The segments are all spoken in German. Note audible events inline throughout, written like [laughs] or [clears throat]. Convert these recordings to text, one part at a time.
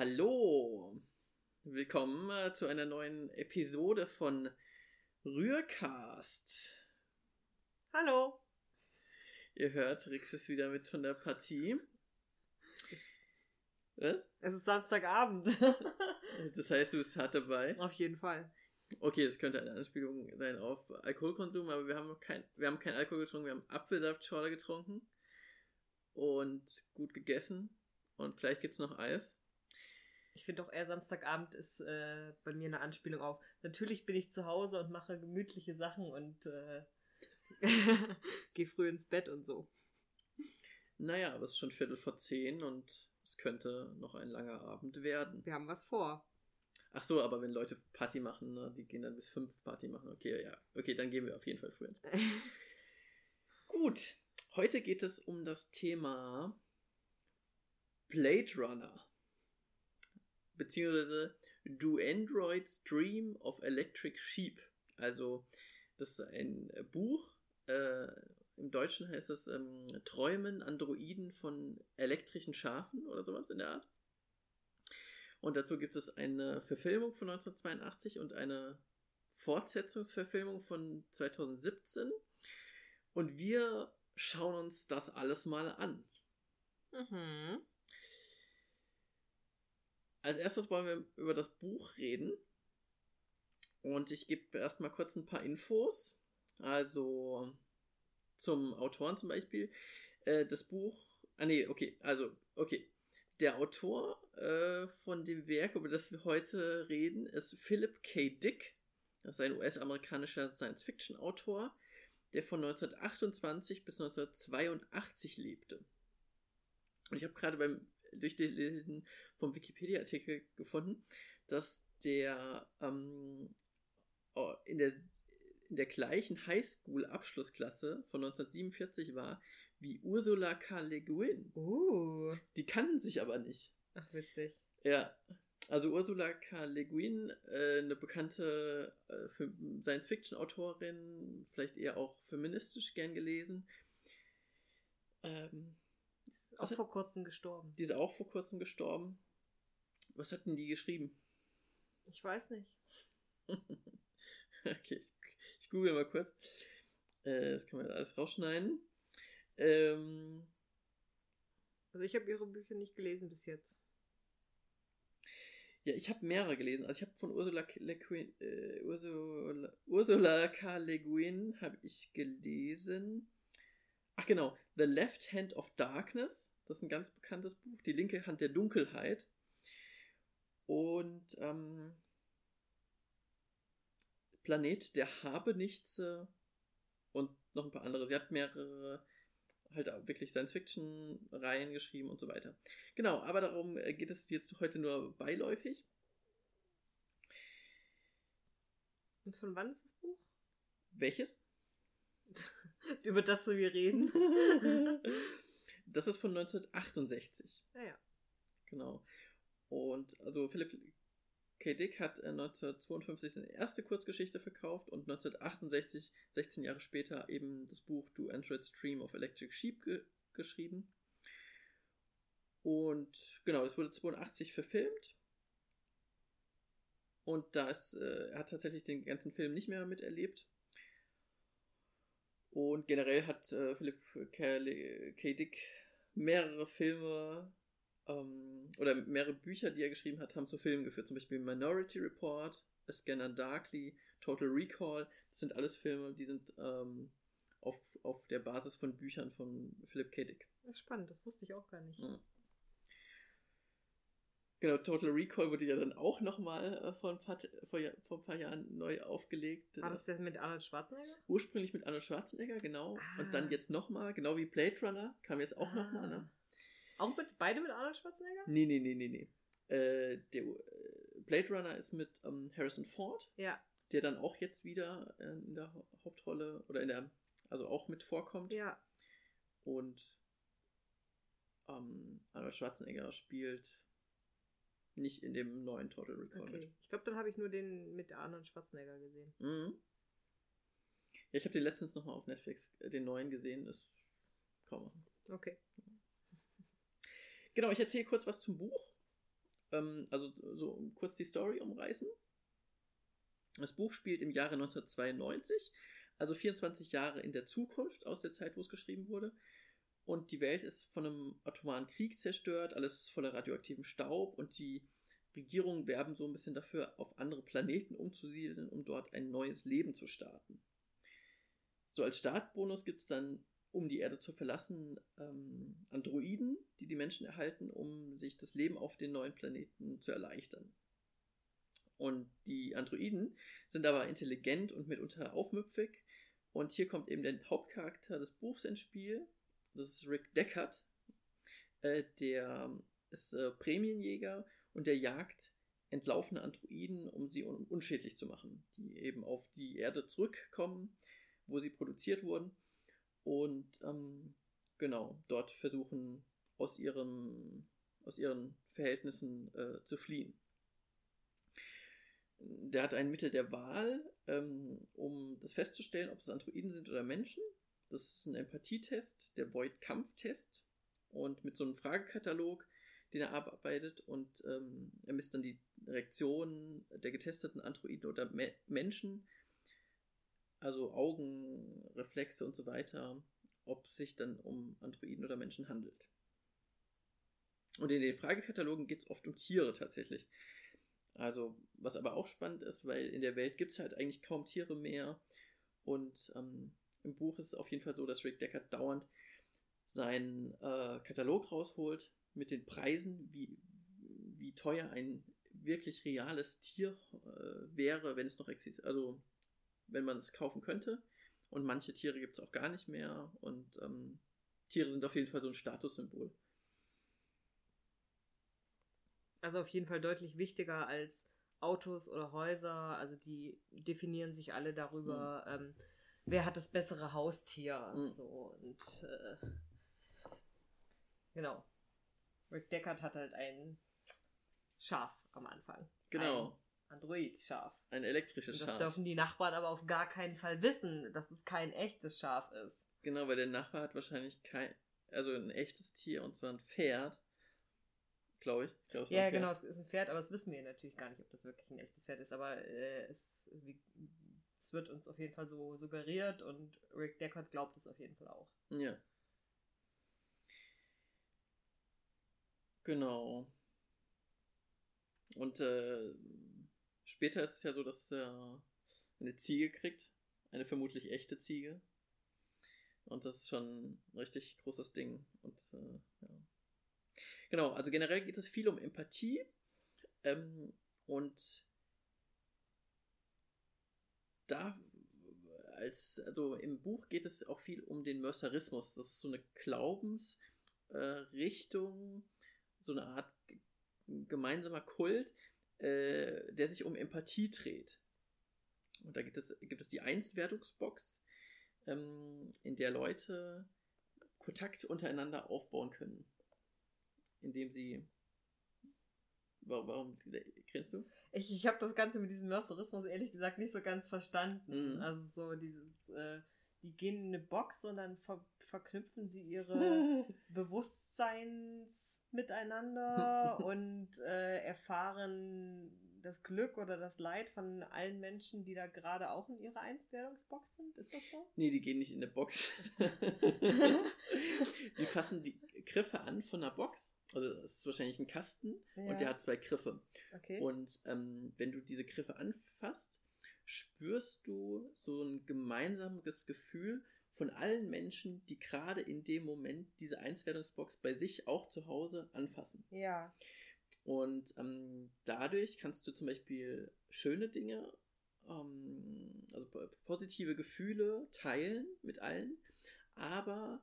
Hallo, willkommen äh, zu einer neuen Episode von Rührcast. Hallo. Ihr hört, Rix ist wieder mit von der Partie. Was? Es ist Samstagabend. [laughs] Das heißt, du bist hart dabei. Auf jeden Fall. Okay, das könnte eine Anspielung sein auf Alkoholkonsum, aber wir haben kein, wir haben keinen Alkohol getrunken, wir haben Apfelsaftschorle getrunken und gut gegessen und gleich gibt's noch Eis. Ich finde auch eher Samstagabend ist äh, bei mir eine Anspielung auf. Natürlich bin ich zu Hause und mache gemütliche Sachen und äh, [laughs] gehe früh ins Bett und so. Naja, aber es ist schon Viertel vor zehn und es könnte noch ein langer Abend werden. Wir haben was vor. Ach so, aber wenn Leute Party machen, ne, die gehen dann bis fünf Party machen. Okay, ja. Okay, dann gehen wir auf jeden Fall früh ins Bett. [laughs] Gut, heute geht es um das Thema Blade Runner. Beziehungsweise Do Androids Dream of Electric Sheep. Also, das ist ein Buch. Äh, Im Deutschen heißt es ähm, Träumen Androiden von elektrischen Schafen oder sowas in der Art. Und dazu gibt es eine Verfilmung von 1982 und eine Fortsetzungsverfilmung von 2017. Und wir schauen uns das alles mal an. Mhm. Als erstes wollen wir über das Buch reden. Und ich gebe erstmal kurz ein paar Infos. Also zum Autoren zum Beispiel. Äh, das Buch. Ah nee, okay, also, okay. Der Autor äh, von dem Werk, über das wir heute reden, ist Philip K. Dick. Das ist ein US-amerikanischer Science-Fiction-Autor, der von 1928 bis 1982 lebte. Und ich habe gerade beim Durchlesen vom Wikipedia-Artikel gefunden, dass der ähm, oh, in der in der gleichen Highschool-Abschlussklasse von 1947 war wie Ursula K. Le Guin. Uh. Die kannten sich aber nicht. Ach, witzig. Ja, also Ursula K. Le Guin, äh, eine bekannte äh, Science-Fiction-Autorin, vielleicht eher auch feministisch gern gelesen. Ähm, Auch hat- vor kurzem gestorben. die ist auch vor kurzem gestorben. Was hat denn die geschrieben? Ich weiß nicht. [laughs] Okay, ich, ich google mal kurz. Äh, das kann man alles rausschneiden. Ähm, Also ich habe ihre Bücher nicht gelesen bis jetzt. ja, ich habe mehrere gelesen. Also ich habe von Ursula, K- Le Guin, äh, Ursula, Ursula K. Le Guin habe ich gelesen. Ach genau, The Left Hand of Darkness. Das ist ein ganz bekanntes Buch. Die linke Hand der Dunkelheit. Und ähm, Planet der Habenichtse und noch ein paar andere. Sie hat mehrere halt auch wirklich Science-Fiction-Reihen geschrieben und so weiter. Genau, aber darum äh, geht es jetzt heute nur beiläufig. Und von wann ist das Buch? Welches? [laughs] Über das wir reden. [laughs] Das ist von 1968. Naja. Genau. Und also Philipp K. Dick hat äh, 1952 seine erste Kurzgeschichte verkauft und 1968, 16 Jahre später, eben das Buch Do Android's Dream of Electric Sheep ge geschrieben. Und genau, das wurde 82 verfilmt. Und da ist, äh, er hat tatsächlich den ganzen Film nicht mehr miterlebt. Und generell hat äh, Philipp K. K. Dick mehrere Filme ähm, oder mehrere Bücher, die er geschrieben hat, haben zu Filmen geführt. Zum Beispiel Minority Report, A Scanner Darkly, Total Recall. Das sind alles Filme, die sind ähm, auf, auf der Basis von Büchern von Philip K. Dick. Spannend, das wusste ich auch gar nicht. Mhm. Genau, Total Recall wurde ja dann auch nochmal äh, vor, ein paar, vor, vor ein paar Jahren neu aufgelegt. War das der mit Arnold Schwarzenegger? Ursprünglich mit Arnold Schwarzenegger, genau. Ah. Und dann jetzt nochmal, genau wie Blade Runner, kam jetzt auch nochmal, ne? Auch mit beide mit Arnold Schwarzenegger? Nee, nee, nee, nee, nee. Äh, der äh, Blade Runner ist mit ähm, Harrison Ford, Ja. der dann auch jetzt wieder äh, in der Hau- Hauptrolle oder in der, also auch mit vorkommt. Ja. Und ähm, Arnold Schwarzenegger spielt nicht in dem neuen Total Recall Okay. Ich glaube, dann habe ich nur den mit Arnold Schwarzenegger gesehen. mit. Mhm. Ja, ich habe den letztens nochmal auf Netflix, äh, den neuen gesehen, ist kaum machen. Okay. Genau, ich erzähle kurz was zum Buch. Ähm, also so kurz die Story umreißen. Das Buch spielt im Jahre 1992, also 24 Jahre in der Zukunft aus der Zeit, wo es geschrieben wurde. Und die Welt ist von einem atomaren Krieg zerstört, alles voller radioaktivem Staub und die Regierungen werben so ein bisschen dafür, auf andere Planeten umzusiedeln, um dort ein neues Leben zu starten. So als Startbonus gibt es dann, um die Erde zu verlassen, ähm, Androiden, die die Menschen erhalten, um sich das Leben auf den neuen Planeten zu erleichtern. Und die Androiden sind aber intelligent und mitunter aufmüpfig. Und hier kommt eben der Hauptcharakter des Buchs ins Spiel. Das ist Rick Deckard. Äh, der ist äh, Prämienjäger und der jagt entlaufene Androiden, um sie un unschädlich zu machen, die eben auf die Erde zurückkommen, wo sie produziert wurden und ähm, genau dort versuchen aus ihren aus ihren Verhältnissen äh, zu fliehen. Der hat ein Mittel der Wahl, ähm, um das festzustellen, ob es Androiden sind oder Menschen. Das ist ein Empathietest, der Void-Kampf-Test. Und mit so einem Fragekatalog den er abarbeitet und ähm, er misst dann die Reaktionen der getesteten Androiden oder Me Menschen, also Augenreflexe und so weiter, ob es sich dann um Androiden oder Menschen handelt. Und in den Fragekatalogen geht es oft um Tiere tatsächlich. Also, was aber auch spannend ist, weil in der Welt gibt es halt eigentlich kaum Tiere mehr. Und ähm, im Buch ist es auf jeden Fall so, dass Rick Deckard dauernd seinen äh, Katalog rausholt mit den Preisen, wie, wie teuer ein wirklich reales Tier äh, wäre, wenn es noch existiert, also wenn man es kaufen könnte. Und manche Tiere gibt es auch gar nicht mehr. Und ähm, Tiere sind auf jeden Fall so ein Statussymbol. Also auf jeden Fall deutlich wichtiger als Autos oder Häuser. Also die definieren sich alle darüber, mhm. ähm, wer hat das bessere Haustier. Mhm. So und äh, genau. Rick Deckard hat halt ein Schaf am Anfang. Genau. Ein Android-Schaf. Ein elektrisches das Schaf. Das dürfen die Nachbarn aber auf gar keinen Fall wissen, dass es kein echtes Schaf ist. Genau, weil der Nachbar hat wahrscheinlich kein, also ein echtes Tier und zwar ein Pferd. Glaube ich. ich glaub, ja, genau, es ist ein Pferd, aber das wissen wir natürlich gar nicht, ob das wirklich ein echtes Pferd ist. Aber äh, es, wird uns auf jeden Fall so suggeriert und Rick Deckard glaubt es auf jeden Fall auch. Ja. Genau. Und äh, später ist es ja so, dass er eine Ziege kriegt. Eine vermutlich echte Ziege. Und das ist schon ein richtig großes Ding. Und äh, ja. Genau, also generell geht es viel um Empathie. Ähm, und da als, also im Buch geht es auch viel um den Mercerismus. Das ist so eine Glaubensrichtung, äh, so eine Art gemeinsamer Kult, äh, der sich um Empathie dreht. Und da gibt es, gibt es die Einswertungsbox, ähm, in der Leute Kontakt untereinander aufbauen können. Indem sie. Warum, warum grinst du? Ich, ich habe das Ganze mit diesem Mercerismus ehrlich gesagt nicht so ganz verstanden. Mhm. Also so dieses, äh, die gehen in eine Box und dann ver verknüpfen sie ihre [laughs] Bewusstseins miteinander [laughs] und äh, erfahren das Glück oder das Leid von allen Menschen, die da gerade auch in ihrer Einswerdungsbox sind? Ist das so? Nee, die gehen nicht in eine Box. [laughs] die fassen die Griffe an von einer Box. Also das ist wahrscheinlich ein Kasten ja. und der hat zwei Griffe. Okay. Und ähm, wenn du diese Griffe anfasst, spürst du so ein gemeinsames Gefühl von allen Menschen, die gerade in dem Moment diese Einswertungsbox bei sich auch zu Hause anfassen. Ja. Und ähm, dadurch kannst du zum Beispiel schöne Dinge, ähm, also positive Gefühle teilen mit allen, aber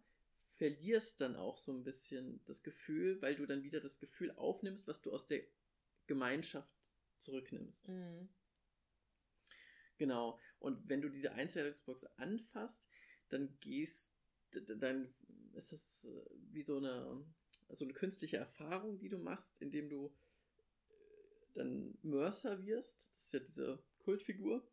verlierst dann auch so ein bisschen das Gefühl, weil du dann wieder das Gefühl aufnimmst, was du aus der Gemeinschaft zurücknimmst. Mhm. Genau. Und wenn du diese Einzelungsbox anfasst, dann gehst, dann ist das äh, wie so eine, so eine künstliche Erfahrung, die du machst, indem du äh, dann Mercer wirst. Das ist ja diese Kultfigur,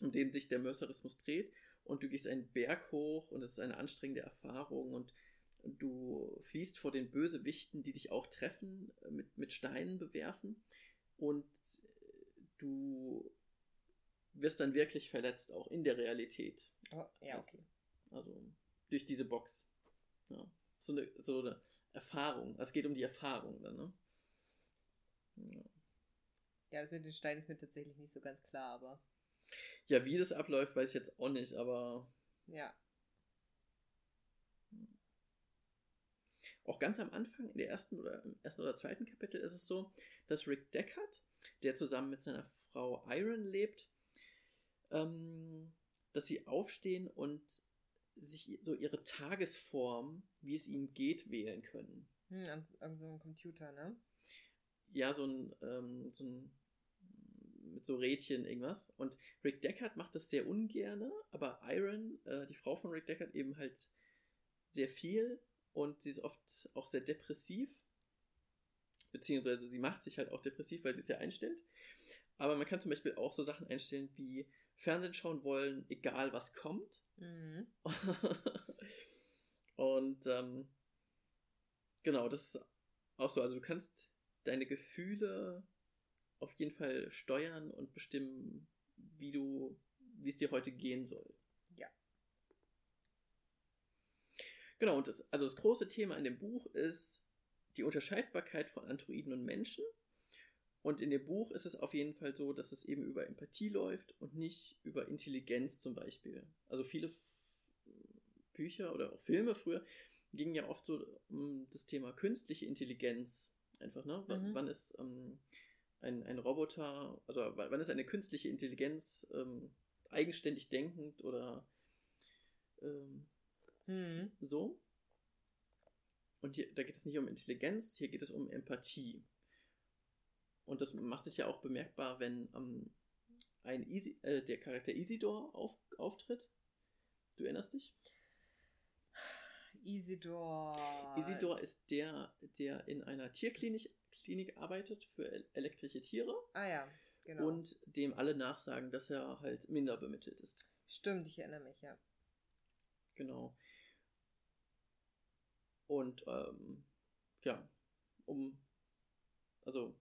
um den sich der Mercerismus dreht. Und du gehst einen Berg hoch und es ist eine anstrengende Erfahrung und du fliehst vor den Bösewichten, die dich auch treffen, äh, mit, mit Steinen bewerfen und du wirst dann wirklich verletzt, auch in der Realität. Oh, ja, okay. Also durch diese Box. Ja. So, eine, so eine Erfahrung. Also es geht um die Erfahrung dann, ne? Ja. ja, das mit den Steinen ist mir tatsächlich nicht so ganz klar, aber. Ja, wie das abläuft, weiß ich jetzt auch nicht, aber. Ja. Auch ganz am Anfang, in der ersten oder im ersten oder zweiten Kapitel ist es so, dass Rick Deckard, der zusammen mit seiner Frau Iron lebt, ähm, dass sie aufstehen und sich so ihre Tagesform, wie es ihnen geht, wählen können. Hm, an, an so einem Computer, ne? Ja, so ein, ähm, so ein mit so Rädchen irgendwas. Und Rick Deckard macht das sehr ungerne, aber Iron, äh, die Frau von Rick Deckard, eben halt sehr viel und sie ist oft auch sehr depressiv. Beziehungsweise sie macht sich halt auch depressiv, weil sie es ja einstellt. Aber man kann zum Beispiel auch so Sachen einstellen wie Fernsehen schauen wollen, egal was kommt. Mhm. [laughs] und ähm, genau, das ist auch so. Also du kannst deine Gefühle auf jeden Fall steuern und bestimmen, wie du, wie es dir heute gehen soll. Ja. Genau, und das, also das große Thema in dem Buch ist die Unterscheidbarkeit von Androiden und Menschen. Und in dem Buch ist es auf jeden Fall so, dass es eben über Empathie läuft und nicht über Intelligenz zum Beispiel. Also viele Bücher oder auch Filme früher gingen ja oft so um das Thema künstliche Intelligenz. Einfach, ne? Mhm. Wann ist ähm, ein, ein Roboter, also wann ist eine künstliche Intelligenz ähm, eigenständig denkend oder ähm, mhm. so? Und hier, da geht es nicht um Intelligenz, hier geht es um Empathie. Und das macht sich ja auch bemerkbar, wenn ähm, ein Easy, äh, der Charakter Isidor auf, auftritt. Du erinnerst dich? Isidor. Isidor ist der, der in einer Tierklinik Klinik arbeitet für elektrische Tiere. Ah ja, genau. Und dem alle nachsagen, dass er halt minder bemittelt ist. Stimmt, ich erinnere mich, ja. Genau. Und ähm, ja, um, also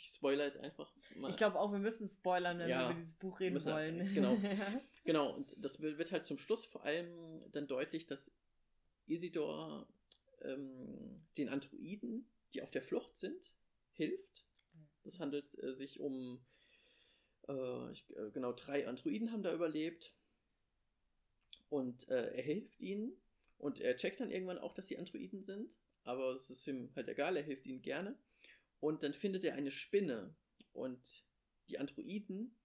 ich spoilere jetzt einfach mal. Ich glaube auch, wir müssen spoilern, wenn ja, wir über dieses Buch reden müssen, wollen. Genau. [laughs] genau, und das wird halt zum Schluss vor allem dann deutlich, dass Isidor ähm, den Androiden, die auf der Flucht sind, hilft. Es handelt äh, sich um äh, ich, äh, genau drei Androiden haben da überlebt und äh, er hilft ihnen und er checkt dann irgendwann auch, dass sie Androiden sind, aber es ist ihm halt egal, er hilft ihnen gerne und dann findet er eine Spinne und die Androiden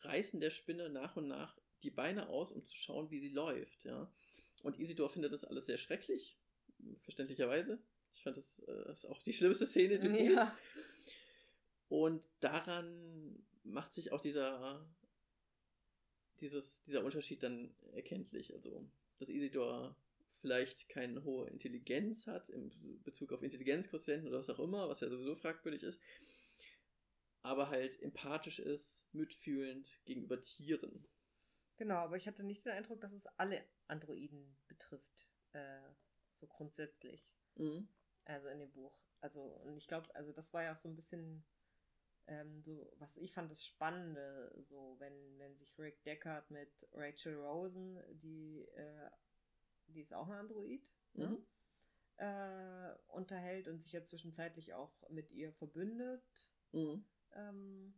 reißen der Spinne nach und nach die Beine aus, um zu schauen, wie sie läuft, ja. Und Isidor findet das alles sehr schrecklich verständlicherweise. Ich fand das, äh, ist auch die schlimmste Szene. Die ja. Und daran macht sich auch dieser, dieses, dieser Unterschied dann erkenntlich. Also, dass Isidor vielleicht keine hohe Intelligenz hat in Bezug auf Intelligenzquotienten oder was auch immer, was ja sowieso fragwürdig ist, aber halt empathisch ist, mitfühlend gegenüber Tieren. Genau, aber ich hatte nicht den Eindruck, dass es alle Androiden betrifft. Äh, so grundsätzlich. Mhm. Also in dem Buch. Also, und ich glaube, also das war ja auch so ein bisschen ähm, so, was ich fand das Spannende, so, wenn, wenn sich Rick Deckard mit Rachel Rosen, die, äh, die ist auch ein Android, ne? mhm. ne? äh, unterhält und sich ja zwischenzeitlich auch mit ihr verbündet. Mhm. Ähm,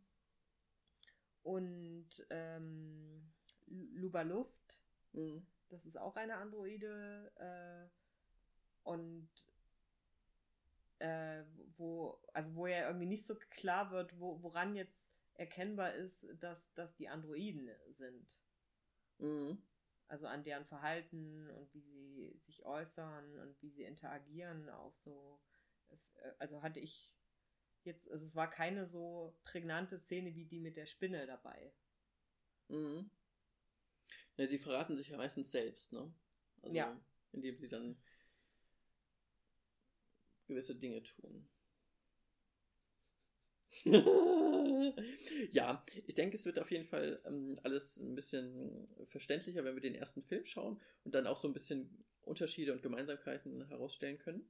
und ähm, Luba Luft, mhm. das ist auch eine Androide, äh, und äh, wo, also wo ja irgendwie nicht so klar wird, wo, woran jetzt erkennbar ist, dass das die Androiden sind. Mhm. Also an deren Verhalten und wie sie sich äußern und wie sie interagieren, auch so. Äh, also hatte ich jetzt, also es war keine so prägnante Szene wie die mit der Spinne dabei. Mhm. Ja, sie verraten sich ja meistens selbst, ne? Also, ja. Indem sie dann gewisse Dinge tun. [laughs] ja, ich denke, es wird auf jeden Fall ähm, alles ein bisschen verständlicher, wenn wir den ersten Film schauen und dann auch so ein bisschen Unterschiede und Gemeinsamkeiten herausstellen können.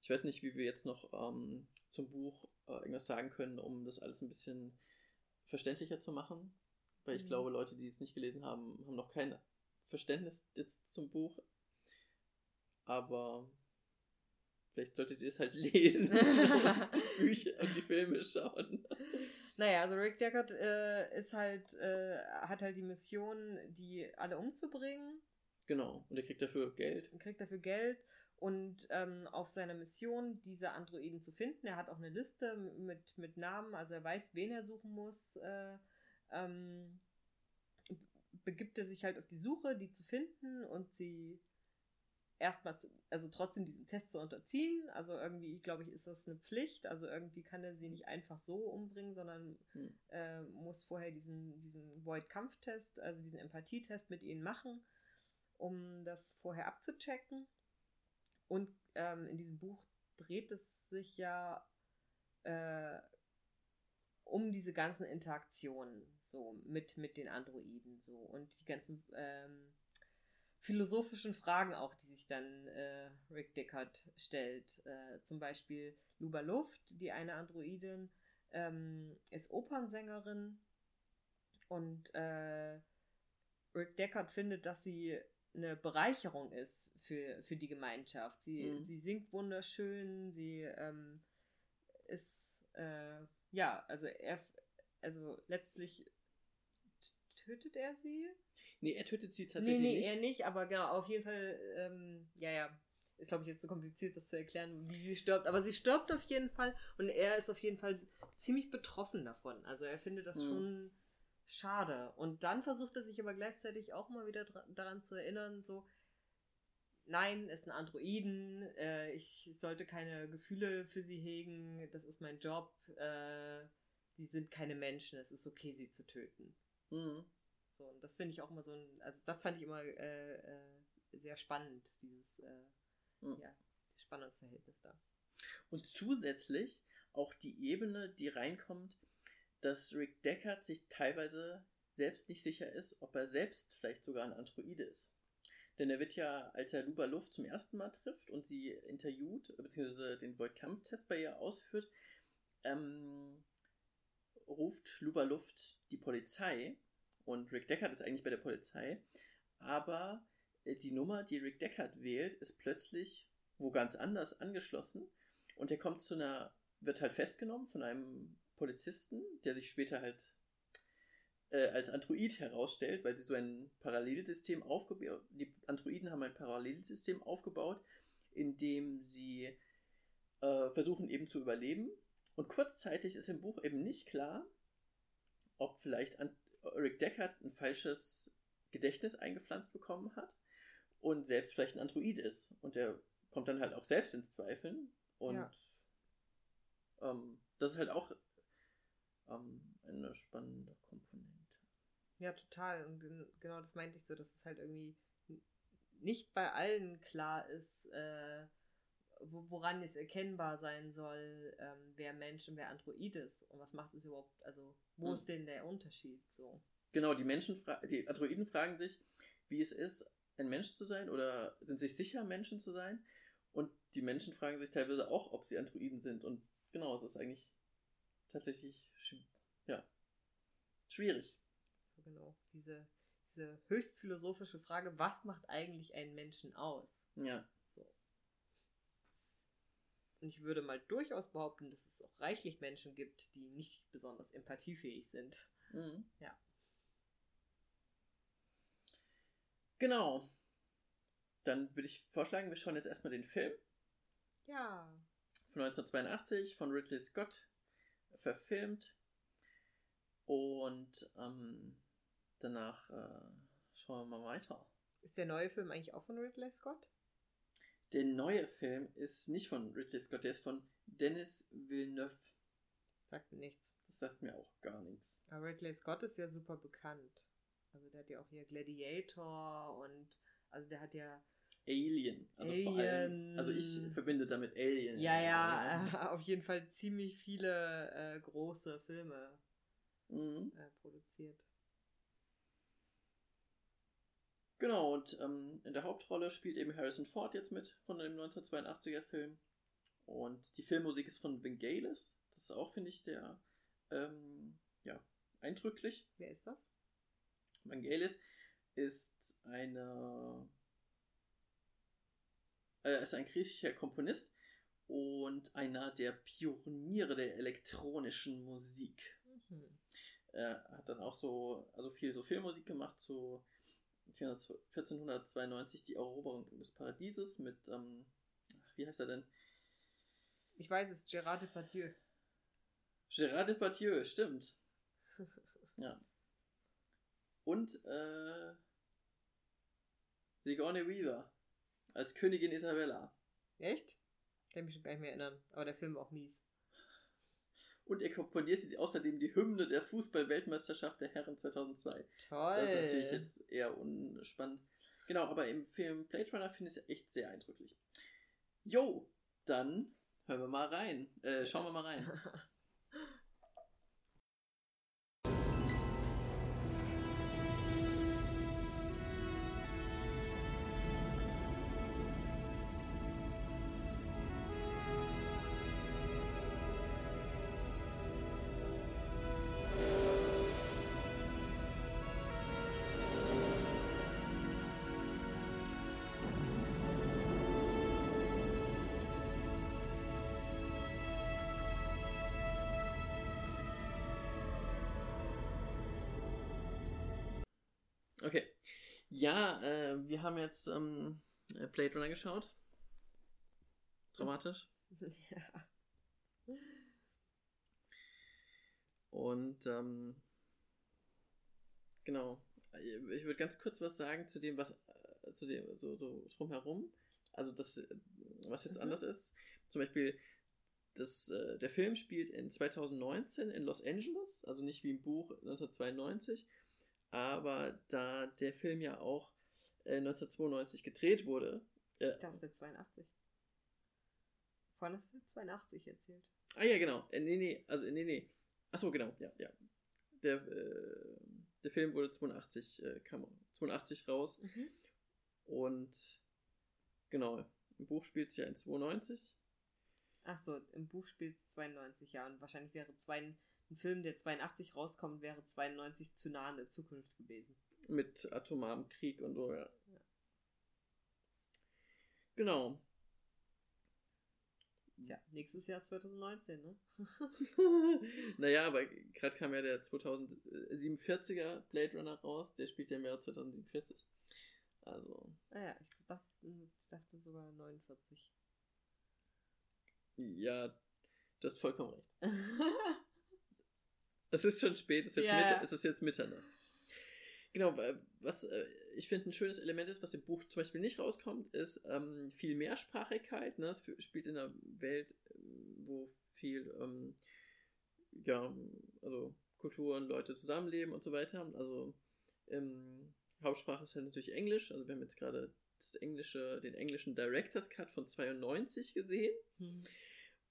Ich weiß nicht, wie wir jetzt noch ähm, zum Buch äh, irgendwas sagen können, um das alles ein bisschen verständlicher zu machen. Weil ich mhm. glaube, Leute, die es nicht gelesen haben, haben noch kein Verständnis jetzt zum Buch. Aber Vielleicht solltet ihr es halt lesen [laughs] die Bücher und die Filme schauen. Naja, also Rick Deckard äh, ist halt, äh, hat halt die Mission, die alle umzubringen. Genau, und er kriegt dafür Geld. Und kriegt dafür Geld und ähm, auf seiner Mission, diese Androiden zu finden, er hat auch eine Liste mit, mit Namen, also er weiß, wen er suchen muss, äh, ähm, begibt er sich halt auf die Suche, die zu finden und sie erstmal, zu, also trotzdem diesen Test zu unterziehen. Also irgendwie, glaube ich, ist das eine Pflicht. Also irgendwie kann er sie nicht einfach so umbringen, sondern hm. äh, muss vorher diesen, diesen Void-Kampftest, also diesen Empathietest mit ihnen machen, um das vorher abzuchecken. Und ähm, in diesem Buch dreht es sich ja äh, um diese ganzen Interaktionen so mit, mit den Androiden so und die ganzen ähm, philosophischen Fragen auch, die sich dann äh, Rick Deckard stellt. Äh, zum Beispiel Luba Luft, die eine Androidin, ähm, ist Opernsängerin und äh, Rick Deckard findet, dass sie eine Bereicherung ist für, für die Gemeinschaft. Sie, mhm. sie singt wunderschön, sie ähm, ist, äh, ja, also er, also letztlich tötet er sie Nee, er tötet sie tatsächlich nee, nee, nicht. Nee, er nicht, aber genau, auf jeden Fall, ähm, ja, ja. Ist, glaube ich, jetzt so kompliziert, das zu erklären, wie sie stirbt. Aber sie stirbt auf jeden Fall und er ist auf jeden Fall ziemlich betroffen davon. Also er findet das mhm. schon schade. Und dann versucht er sich aber gleichzeitig auch mal wieder daran zu erinnern, so, nein, es sind Androiden, äh, ich sollte keine Gefühle für sie hegen, das ist mein Job, äh, die sind keine Menschen, es ist okay, sie zu töten. Mhm. So, und das finde ich auch immer so ein, also das fand ich immer äh, äh, sehr spannend, dieses äh, mhm. ja, Spannungsverhältnis da. Und zusätzlich auch die Ebene, die reinkommt, dass Rick Deckard sich teilweise selbst nicht sicher ist, ob er selbst vielleicht sogar ein Androide ist. Denn er wird ja, als er Luba Luft zum ersten Mal trifft und sie interviewt, beziehungsweise den Void-Kampftest bei ihr ausführt, ähm, ruft Luba Luft die Polizei und Rick Deckard ist eigentlich bei der Polizei. Aber äh, die Nummer, die Rick Deckard wählt, ist plötzlich wo ganz anders angeschlossen. Und er kommt zu einer, wird halt festgenommen von einem Polizisten, der sich später halt äh, als Android herausstellt, weil sie so ein Parallelsystem aufgebaut, die Androiden haben ein Parallelsystem aufgebaut, in dem sie äh, versuchen eben zu überleben. Und kurzzeitig ist im Buch eben nicht klar, ob vielleicht an Rick Deckard ein falsches Gedächtnis eingepflanzt bekommen hat und selbst vielleicht ein Android ist. Und der kommt dann halt auch selbst ins Zweifeln. Und ja. ähm, das ist halt auch ähm, eine spannende Komponente. Ja, total. Und genau das meinte ich so, dass es halt irgendwie nicht bei allen klar ist, äh, woran es erkennbar sein soll, ähm, wer Mensch und wer Android ist und was macht es überhaupt, also wo hm. ist denn der Unterschied so? Genau, die Menschen, die Androiden fragen sich, wie es ist, ein Mensch zu sein oder sind sich sicher, Menschen zu sein und die Menschen fragen sich teilweise auch, ob sie Androiden sind und genau, es ist eigentlich tatsächlich ja, schwierig. So genau, diese, diese höchst philosophische Frage, was macht eigentlich einen Menschen aus? Ja. Und ich würde mal durchaus behaupten, dass es auch reichlich Menschen gibt, die nicht besonders empathiefähig sind. Mhm. Ja. Genau. Dann würde ich vorschlagen, wir schauen jetzt erstmal den Film. Ja. Von 1982 von Ridley Scott verfilmt. Und ähm, danach äh, schauen wir mal weiter. Ist der neue Film eigentlich auch von Ridley Scott? Der neue Film ist nicht von Ridley Scott, der ist von Dennis Villeneuve. Sagt mir nichts. Das sagt mir auch gar nichts. Aber Ridley Scott ist ja super bekannt. Also der hat ja auch hier Gladiator und also der hat ja Alien. Also Alien. vor allem, also ich verbinde damit Alien. Ja, ja, [laughs] [laughs] auf jeden Fall ziemlich viele äh, große Filme mhm. äh, produziert. Genau, und ähm, in der Hauptrolle spielt eben Harrison Ford jetzt mit von dem 1982er Film. Und die Filmmusik ist von Vangelis. Das ist auch, finde ich, sehr ähm, ja, eindrücklich. Wer ist das? Vangelis ist eine äh, ist ein griechischer Komponist und einer der Pioniere der elektronischen Musik. Mhm. Er hat dann auch so, also viel so Filmmusik gemacht, so 1492 die Eroberung des Paradieses mit, ähm, wie heißt er denn? Ich weiß es, Gérard Depardieu. Gérard Depardieu, stimmt. [laughs] ja. Und äh, Sigourney Weaver als Königin Isabella. Echt? Kann mich schon gar nicht mehr erinnern. Aber der Film war auch mies. Und er komponierte außerdem die Hymne der Fußball-Weltmeisterschaft der Herren 2002. Toll. Das ist natürlich jetzt eher unspannend. Genau, aber im Film Blade Runner finde ich es echt sehr eindrücklich. Jo, dann hören wir mal rein. Äh, schauen wir mal rein. [laughs] Ja, äh, wir haben jetzt ähm, äh, Blade Runner geschaut. Dramatisch. Ja. Und ähm, genau. Ich würde ganz kurz was sagen zu dem, was äh, zu dem so, so drumherum. Also das, was jetzt mhm. anders ist. Zum Beispiel, das, äh, der Film spielt in 2019 in Los Angeles, also nicht wie im Buch 1992, aber da der Film ja auch äh, 1992 gedreht wurde. Äh, ich dachte 82. Vorhin hast du 82 erzählt. Ah ja, genau. Äh, nee, nee, also nee, nee. Achso, genau, ja, ja. Der, äh, der Film wurde 82, äh, kam 82 raus. Mhm. Und genau, im Buch spielt es ja in 92. Achso, im Buch spielt es 92, ja. Und wahrscheinlich wäre 92 ein Film, der 82 rauskommt, wäre 92 zu nah in der Zukunft gewesen. Mit atomarem Krieg und so, ja. ja. Genau. Tja, nächstes Jahr 2019, ne? [laughs] naja, aber gerade kam ja der 2047er Blade Runner raus, der spielt ja im Jahr 2047. Also. Ah ja, ich dachte, ich dachte sogar 49. Ja, du hast vollkommen recht. [laughs] Es ist schon spät, es ist jetzt, ja. Mitte, es ist jetzt Mitternacht. Genau, was äh, ich finde ein schönes Element ist, was im Buch zum Beispiel nicht rauskommt, ist ähm, viel Mehrsprachigkeit. Ne? Es spielt in einer Welt, wo viel, ähm, ja, also Kulturen, Leute zusammenleben und so weiter. Also ähm, Hauptsprache ist ja natürlich Englisch. Also wir haben jetzt gerade das englische, den englischen Director's Cut von 92 gesehen. Mhm.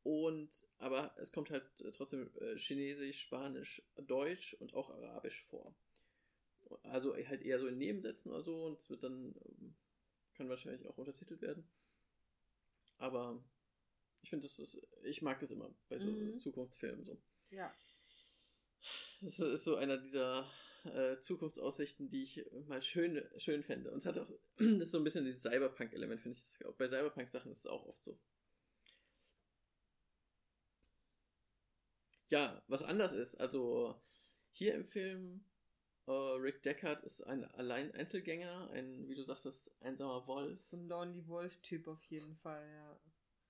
Und, aber es kommt halt äh, trotzdem äh, Chinesisch, Spanisch, Deutsch und auch Arabisch vor. Also halt eher so in Nebensätzen oder so und es wird dann, ähm, kann wahrscheinlich auch untertitelt werden. Aber ich finde, das ist, ich mag das immer bei so mhm. Zukunftsfilmen so. Ja. Das ist so einer dieser äh, Zukunftsaussichten, die ich mal schön, schön fände. Und es hat auch, [clears throat] das ist so ein bisschen dieses Cyberpunk-Element, finde ich. Auch bei Cyberpunk-Sachen ist es auch oft so. Ja, was anders ist. Also hier im Film, äh, Rick Deckard ist ein Allein-Einzelgänger, ein, wie du sagtest, einsamer Wolf. So ein Lonely Wolf-Typ auf jeden Fall, ja.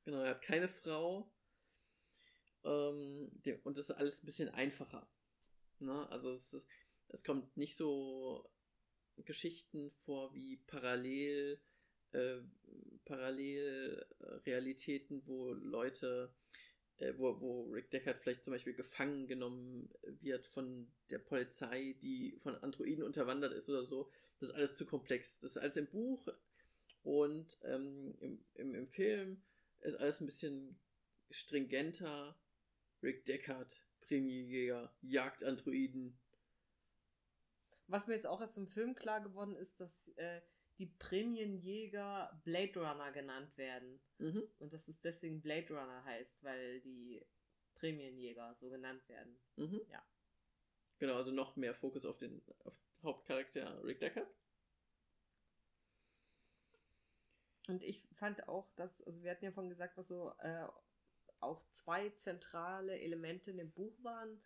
Genau, er hat keine Frau. Ähm, und das ist alles ein bisschen einfacher. Ne? Also es, es kommt nicht so Geschichten vor wie parallel äh, Parallelrealitäten, wo Leute äh, wo, wo Rick Deckard vielleicht zum Beispiel gefangen genommen wird von der Polizei, die von Androiden unterwandert ist oder so. Das ist alles zu komplex. Das ist alles im Buch Und ähm, im, im, im Film ist alles ein bisschen stringenter. Rick Deckard, Premierjäger, jagt Androiden. Was mir jetzt auch erst im Film klar geworden ist, dass äh, die Prämienjäger Blade Runner genannt werden. Mhm. Und dass es deswegen Blade Runner heißt, weil die Prämienjäger so genannt werden. Mhm. Ja. Genau, also noch mehr Fokus auf den auf Hauptcharakter Rick Deckard. Und ich fand auch, dass, also wir hatten ja vorhin gesagt, was so äh, auch zwei zentrale Elemente in dem Buch waren.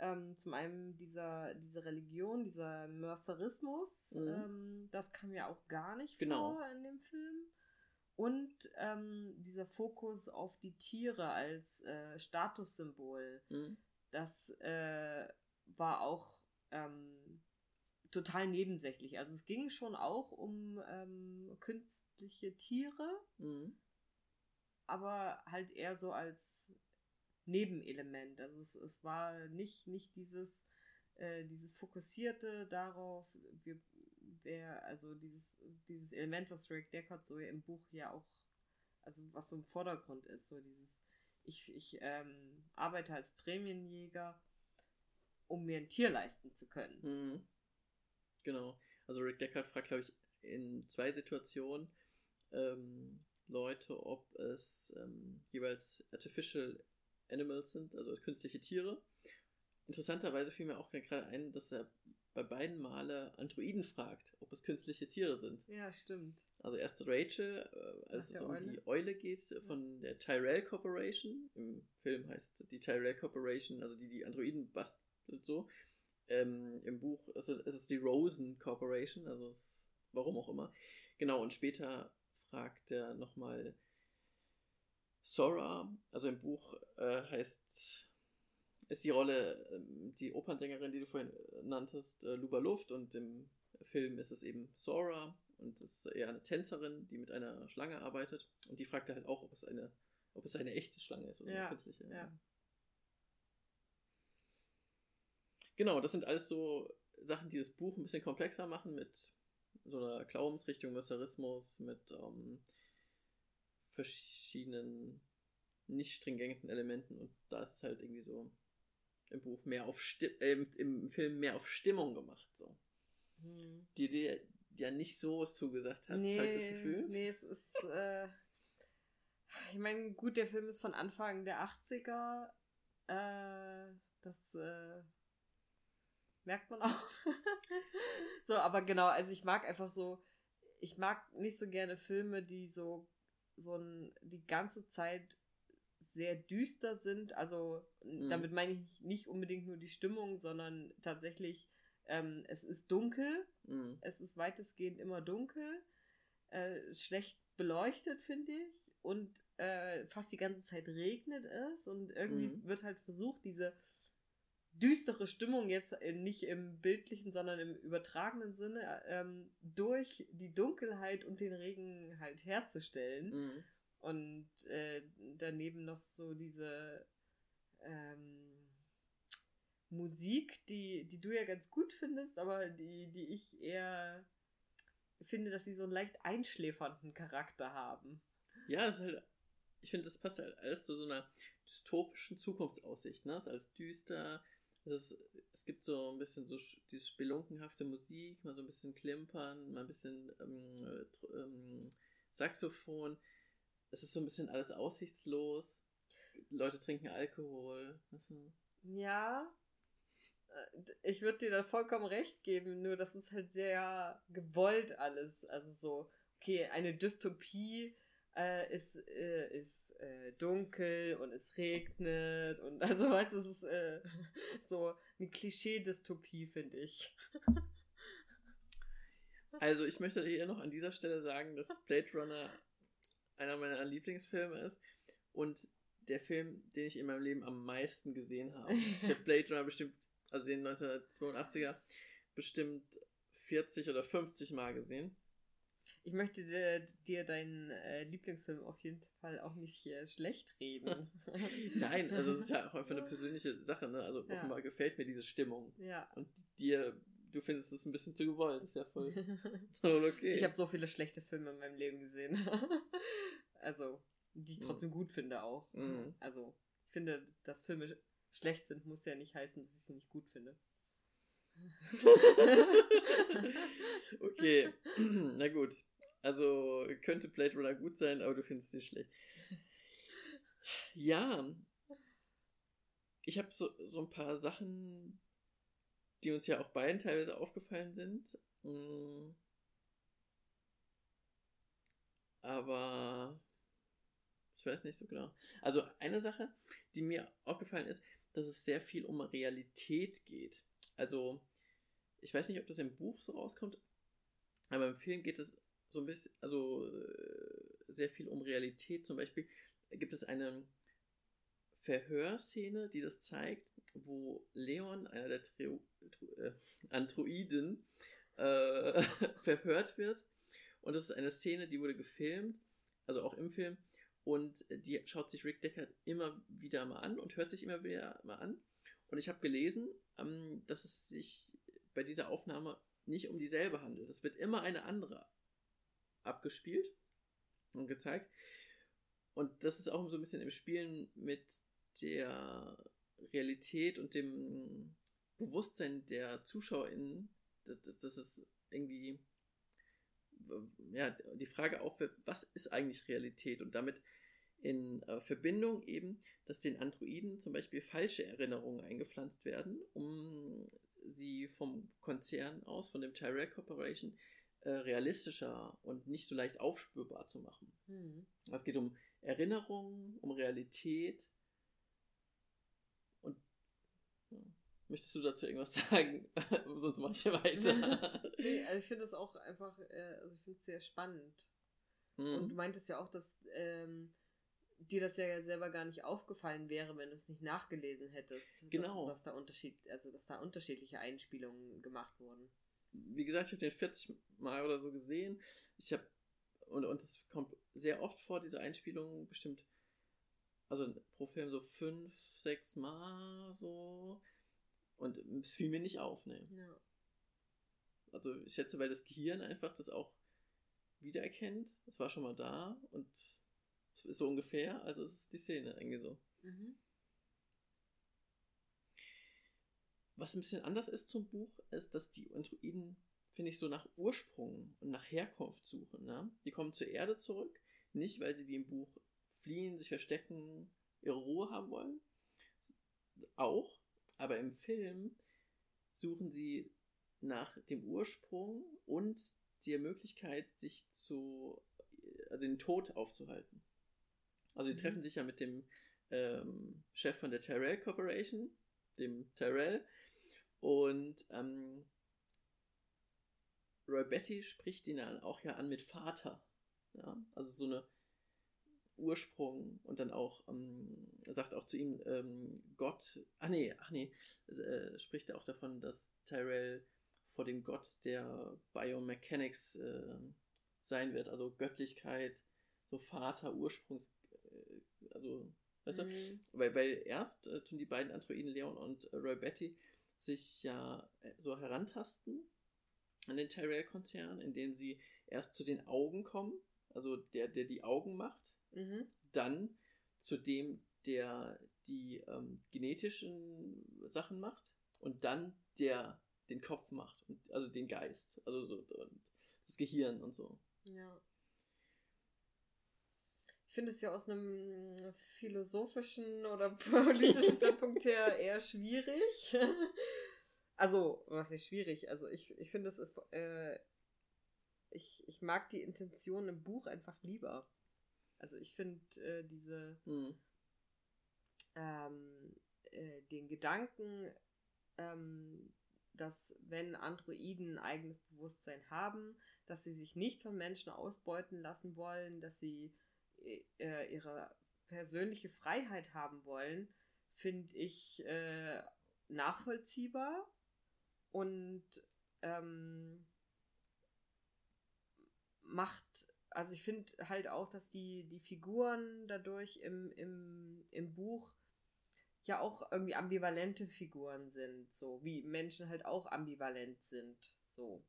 Ähm, zum einen dieser, diese Religion, dieser Mercerismus, mhm. ähm, das kam ja auch gar nicht genau. vor in dem Film. Und ähm, dieser Fokus auf die Tiere als äh, Statussymbol, mhm. das äh, war auch ähm, total nebensächlich. Also es ging schon auch um ähm, künstliche Tiere, mhm. aber halt eher so als Nebenelement. Also es, es war nicht, nicht dieses, äh, dieses Fokussierte darauf, wir, wer, also dieses, dieses Element, was Rick Deckard so im Buch ja auch, also was so im Vordergrund ist, so dieses, ich, ich ähm, arbeite als Prämienjäger, um mir ein Tier leisten zu können. Mhm. Genau. Also Rick Deckard fragt, glaube ich, in zwei Situationen ähm, Leute, ob es ähm, jeweils Artificial Animals sind, also künstliche Tiere. Interessanterweise fiel mir auch gerade ein, dass er bei beiden Male Androiden fragt, ob es künstliche Tiere sind. Ja, stimmt. Also erst Rachel, äh, als es um Eule? die Eule geht, von der Tyrell Corporation. Im Film heißt die Tyrell Corporation, also die die Androiden bastelt so. Ähm, Im Buch ist es, ist es die Rosen Corporation, also warum auch immer. Genau, und später fragt er nochmal Sora, also im Buch äh, heißt, ist die Rolle äh, die Opernsängerin, die du vorhin äh, nanntest, äh, Luba Luft und im Film ist es eben Sora und ist eher eine Tänzerin, die mit einer Schlange arbeitet und die fragt halt auch, ob es eine, ob es eine echte Schlange ist oder ja, eine künstliche. Ja. Genau, das sind alles so Sachen, die das Buch ein bisschen komplexer machen mit so einer Glaubensrichtung, Messerismus, mit ähm, verschiedenen nicht stringenten Elementen und da ist es halt irgendwie so im Buch mehr auf Sti äh, im, Film mehr auf Stimmung gemacht so. Hm. Die dir ja nicht so zugesagt hat, nee, habe ich das Gefühl. Nee, es ist äh, ich meine, gut, der Film ist von Anfang der 80er. Äh, das äh, merkt man auch. [laughs] so, aber genau, also ich mag einfach so, ich mag nicht so gerne Filme, die so so ein, die ganze Zeit sehr düster sind. Also mhm. damit meine ich nicht unbedingt nur die Stimmung, sondern tatsächlich, ähm, es ist dunkel. Mhm. Es ist weitestgehend immer dunkel. Äh, schlecht beleuchtet, finde ich. Und äh, fast die ganze Zeit regnet es. Und irgendwie mhm. wird halt versucht, diese düstere Stimmung jetzt nicht im bildlichen, sondern im übertragenen Sinne ähm, durch die Dunkelheit und den Regen halt herzustellen. Mhm. Und äh, daneben noch so diese ähm, Musik, die, die du ja ganz gut findest, aber die, die ich eher finde, dass sie so einen leicht einschläfernden Charakter haben. Ja, es ist halt, ich finde, das passt halt alles zu so einer dystopischen Zukunftsaussicht, ne? Es ist alles düster, ist, es gibt so ein bisschen so diese spelunkenhafte Musik, mal so ein bisschen Klimpern, mal ein bisschen ähm, ähm, Saxophon. Es ist so ein bisschen alles aussichtslos. Leute trinken Alkohol. Ja, äh, ich würde dir da vollkommen recht geben, nur das ist halt sehr gewollt alles. Also so, okay, eine Dystopie äh, ist, äh, ist äh, dunkel und es regnet und [laughs] also weißt du, es ist äh, [laughs] so eine Klischee-Dystopie, finde ich. [laughs] Also ich möchte hier noch an dieser Stelle sagen, dass Blade Runner einer meiner Lieblingsfilme ist und der Film, den ich in meinem Leben am meisten gesehen habe. Ich habe Blade Runner bestimmt, also den 1982er, bestimmt 40 oder 50 Mal gesehen. Ich möchte dir, dir deinen äh, Lieblingsfilm auf jeden Fall auch nicht äh, schlecht reden. [laughs] Nein, also es ist ja auch einfach eine persönliche Sache, ne? Also ja. offenbar gefällt mir diese Stimmung. Ja. Und dir du findest es ein bisschen zu gewollt, ist ja voll, [laughs] voll okay. Ich habe so viele schlechte Filme in meinem Leben gesehen. [laughs] also, die ich trotzdem mhm. gut finde auch. Mhm. Also, ich finde, dass Filme schlecht sind, muss ja nicht heißen, dass ich sie nicht gut finde. [laughs] okay, [clears throat] na gut. Also könnte Blade Runner gut sein, aber du findest sie schlecht. Ja, ich habe so, so ein paar Sachen, die uns ja auch beiden teilweise aufgefallen sind. Mm. Aber ich weiß nicht so genau. Also eine Sache, die mir aufgefallen ist, dass es sehr viel um Realität geht. Also ich weiß nicht, ob das im Buch so rauskommt, aber im Film geht es so ein bisschen, also äh, sehr viel um Realität. Zum Beispiel gibt es eine Verhörszene, die das zeigt, wo Leon, einer der Trio, äh, Androiden, äh, [laughs] verhört wird. Und das ist eine Szene, die wurde gefilmt, also auch im Film. Und die schaut sich Rick Deckard immer wieder mal an und hört sich immer wieder mal an. Und ich habe gelesen, ähm, dass es sich bei dieser Aufnahme nicht um dieselbe handelt. Es wird immer eine andere abgespielt und gezeigt. Und das ist auch so ein bisschen im Spielen mit der Realität und dem Bewusstsein der ZuschauerInnen, dass, dass es irgendwie ja, die Frage aufwirft, was ist eigentlich Realität? Und damit in äh, Verbindung eben, dass den Androiden zum Beispiel falsche Erinnerungen eingepflanzt werden, um sie vom Konzern aus, von dem Tyrell Corporation, äh, realistischer und nicht so leicht aufspürbar zu machen. Mhm. Es geht um Erinnerungen, um Realität. Und ja. möchtest du dazu irgendwas [laughs] sagen? [laughs] Sonst mache ich weiter. [laughs] nee, also ich finde das auch einfach, äh, also ich finde es sehr spannend. Mhm. Und du meintest ja auch, dass ähm, dir das ja selber gar nicht aufgefallen wäre, wenn du es nicht nachgelesen hättest. Genau. Dass, dass, da Unterschied, also dass da unterschiedliche Einspielungen gemacht wurden. Wie gesagt, ich habe den 40 Mal oder so gesehen. Ich habe und und es kommt sehr oft vor diese Einspielungen bestimmt also pro Film so fünf, sechs Mal so und es fiel mir nicht auf, ne. Ja. Also ich schätze, weil das Gehirn einfach das auch wiedererkennt. Es war schon mal da und so ungefähr, also es ist die Szene irgendwie so. Mhm. Was ein bisschen anders ist zum Buch, ist, dass die Androiden, finde ich, so nach Ursprung und nach Herkunft suchen. Ne? Die kommen zur Erde zurück, nicht weil sie wie im Buch fliehen, sich verstecken, ihre Ruhe haben wollen. Auch, aber im Film suchen sie nach dem Ursprung und der Möglichkeit, sich zu, also den Tod aufzuhalten. Also die mhm. treffen sich ja mit dem ähm, Chef von der Tyrell Corporation, dem Tyrell. Und ähm, Roy Betty spricht ihn dann auch ja an mit Vater. Ja? Also so eine Ursprung und dann auch, ähm, sagt auch zu ihm ähm, Gott, ach nee, ach nee, äh, spricht er auch davon, dass Tyrell vor dem Gott der Biomechanics äh, sein wird, also Göttlichkeit, so Vater, Ursprungs, also, weißt mhm. du? Weil, weil erst äh, tun die beiden Androiden, Leon und äh, Roy Betty, sich ja äh, so herantasten an den Tyrell-Konzern, indem sie erst zu den Augen kommen, also der, der die Augen macht, mhm. dann zu dem, der die ähm, genetischen Sachen macht und dann der den Kopf macht, also den Geist, also so das Gehirn und so. Ja. Ich finde es ja aus einem philosophischen oder [laughs] politischen Standpunkt her eher schwierig. [laughs] also, was ist schwierig? Also ich, ich finde es, äh, ich, ich mag die Intention im Buch einfach lieber. Also ich finde äh, diese, hm. ähm, äh, den Gedanken, ähm, dass wenn Androiden ein eigenes Bewusstsein haben, dass sie sich nicht von Menschen ausbeuten lassen wollen, dass sie äh, ihre persönliche Freiheit haben wollen, finde ich äh, nachvollziehbar und ähm, macht, also ich finde halt auch, dass die, die Figuren dadurch im, im, im Buch ja auch irgendwie ambivalente Figuren sind, so wie Menschen halt auch ambivalent sind, so.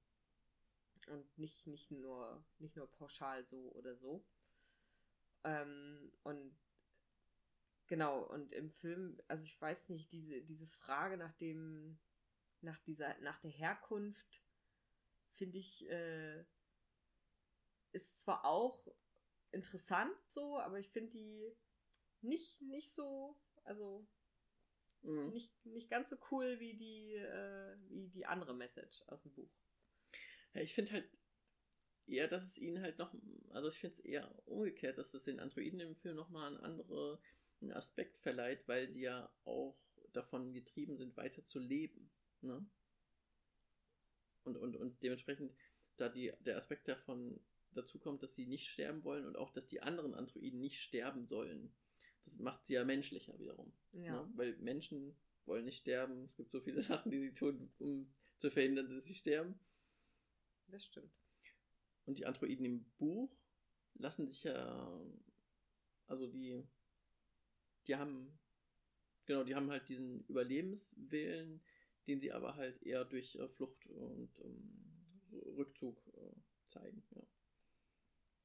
Und nicht, nicht nur, nicht nur pauschal so oder so. Ähm, und genau, und im Film, also ich weiß nicht, diese, diese Frage nach dem, nach dieser, nach der Herkunft, finde ich, äh, ist zwar auch interessant so, aber ich finde die nicht, nicht so, also mhm. nicht, nicht ganz so cool wie die, äh, wie die andere Message aus dem Buch. Ja, ich finde halt eher, dass es ihnen halt noch, also ich finde es eher umgekehrt, dass es den Androiden im Film nochmal einen anderen Aspekt verleiht, weil sie ja auch davon getrieben sind, weiter zu leben. Ne? Und, und, und dementsprechend, da die, der Aspekt davon dazu kommt, dass sie nicht sterben wollen und auch, dass die anderen Androiden nicht sterben sollen. Das macht sie ja menschlicher wiederum. Ja. Ne? Weil Menschen wollen nicht sterben. Es gibt so viele [laughs] Sachen, die sie tun, um zu verhindern, dass sie sterben. Das stimmt. Und die Androiden im Buch lassen sich ja, also die, die haben, genau, die haben halt diesen Überlebenswillen, den sie aber halt eher durch äh, Flucht und ähm, Rückzug äh, zeigen, ja.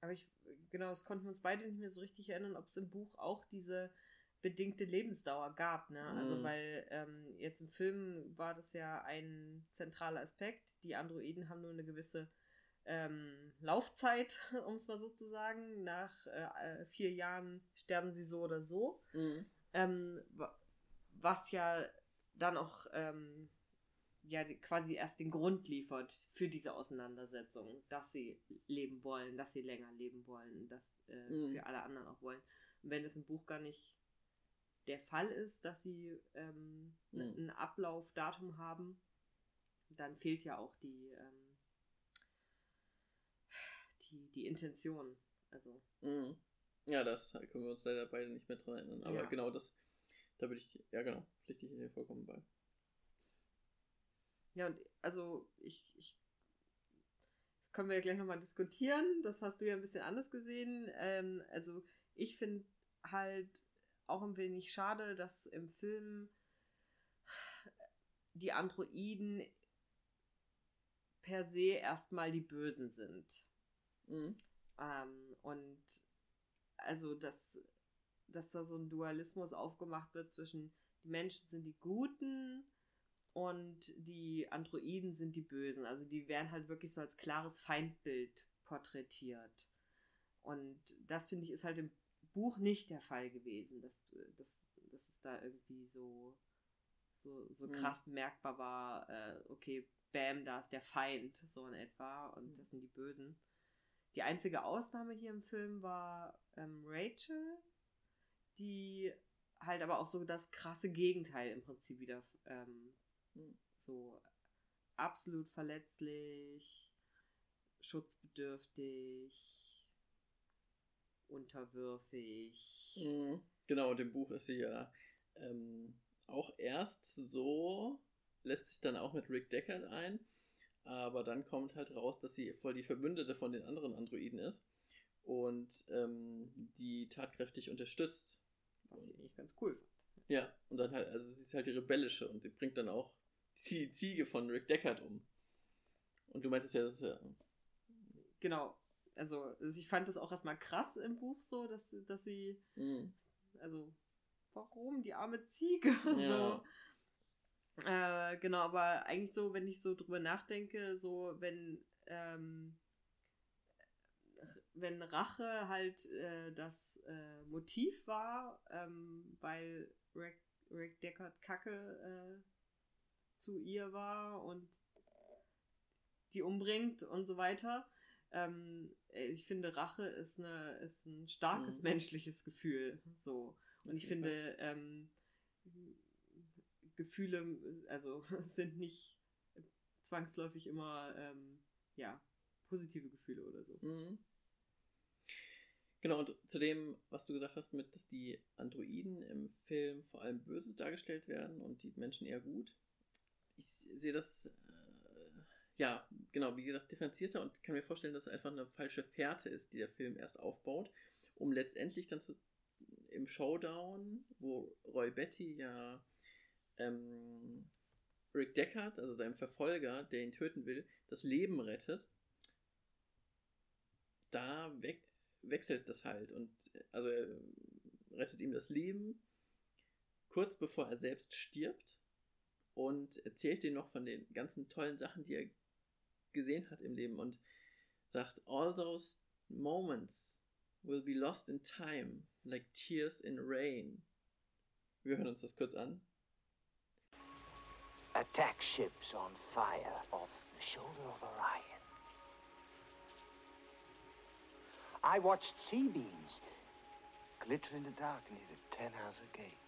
Aber ich, genau, das konnten wir uns beide nicht mehr so richtig erinnern, ob es im Buch auch diese bedingte Lebensdauer gab, ne? Also, mhm. weil ähm, jetzt im Film war das ja ein zentraler Aspekt. Die Androiden haben nur eine gewisse ähm, Laufzeit, [laughs] um es mal so zu sagen. Nach äh, äh, vier Jahren sterben sie so oder so. Mhm. Ähm, was ja dann auch ähm, ja quasi erst den Grund liefert für diese Auseinandersetzung, dass sie leben wollen, dass sie länger leben wollen, dass äh, mhm. für alle anderen auch wollen. Und wenn es im Buch gar nicht der Fall ist, dass sie ähm, mhm. ein Ablaufdatum haben, dann fehlt ja auch die, ähm, die, die Intention. Also. Mhm. Ja, das können wir uns leider beide nicht mehr dran erinnern. Aber ja. genau das, da würde ich, ja genau, pflichte ich hier vollkommen bei. Ja, und also ich, ich können wir ja gleich nochmal diskutieren. Das hast du ja ein bisschen anders gesehen. Ähm, also ich finde halt auch ein wenig schade, dass im Film die Androiden per se erstmal die Bösen sind. Mhm. Ähm, und also, dass, dass da so ein Dualismus aufgemacht wird zwischen die Menschen sind die Guten und die Androiden sind die Bösen. Also die werden halt wirklich so als klares Feindbild porträtiert. Und das finde ich ist halt im Buch nicht der Fall gewesen, dass, dass, dass es da irgendwie so, so, so mhm. krass merkbar war, äh, okay, bam, da ist der Feind, so in etwa, und mhm. das sind die Bösen. Die einzige Ausnahme hier im Film war ähm, Rachel, die halt aber auch so das krasse Gegenteil im Prinzip wieder ähm, so absolut verletzlich, schutzbedürftig, unterwürfig. Mhm. Genau, und im Buch ist sie ja ähm, auch erst so, lässt sich dann auch mit Rick Deckard ein, aber dann kommt halt raus, dass sie voll die Verbündete von den anderen Androiden ist und ähm, die tatkräftig unterstützt. Was ich eigentlich ganz cool fand. Ja, und dann halt, also sie ist halt die rebellische und die bringt dann auch die Ziege von Rick Deckard um. Und du meintest ja, das ist ja. Genau. Also, also ich fand das auch erstmal krass im Buch so, dass, dass sie. Mhm. Also, warum die arme Ziege? [laughs] Ja. so. Äh, genau, aber eigentlich so, wenn ich so drüber nachdenke, so, wenn. Ähm, wenn Rache halt äh, das äh, Motiv war, ähm, weil Rick, Rick Deckard Kacke äh, zu ihr war und die umbringt und so weiter. Ähm, ich finde, Rache ist, eine, ist ein starkes mhm. menschliches Gefühl. So. Und ich finde, ähm, Gefühle, also [laughs] sind nicht zwangsläufig immer ähm, ja, positive Gefühle oder so. Mhm. Genau, und zu dem, was du gesagt hast, mit, dass die Androiden im Film vor allem böse dargestellt werden und die Menschen eher gut ich sehe das, äh, ja, genau, wie gesagt, differenzierter und kann mir vorstellen, dass es einfach eine falsche Fährte ist, die der Film erst aufbaut, um letztendlich dann zu im Showdown, wo Roy Betty ja ähm, Rick Deckard, also seinem Verfolger, der ihn töten will, das Leben rettet, da we wechselt das halt und also er rettet ihm das Leben kurz bevor er selbst stirbt und erzählt ihm noch von den ganzen tollen Sachen, die er gesehen hat im Leben und sagt, all those moments will be lost in time, like tears in rain. Wir hören uns das kurz an. Attack ships on fire off the shoulder of Orion. I watched sea beams glitter in the dark near the Ten Hauser Gate.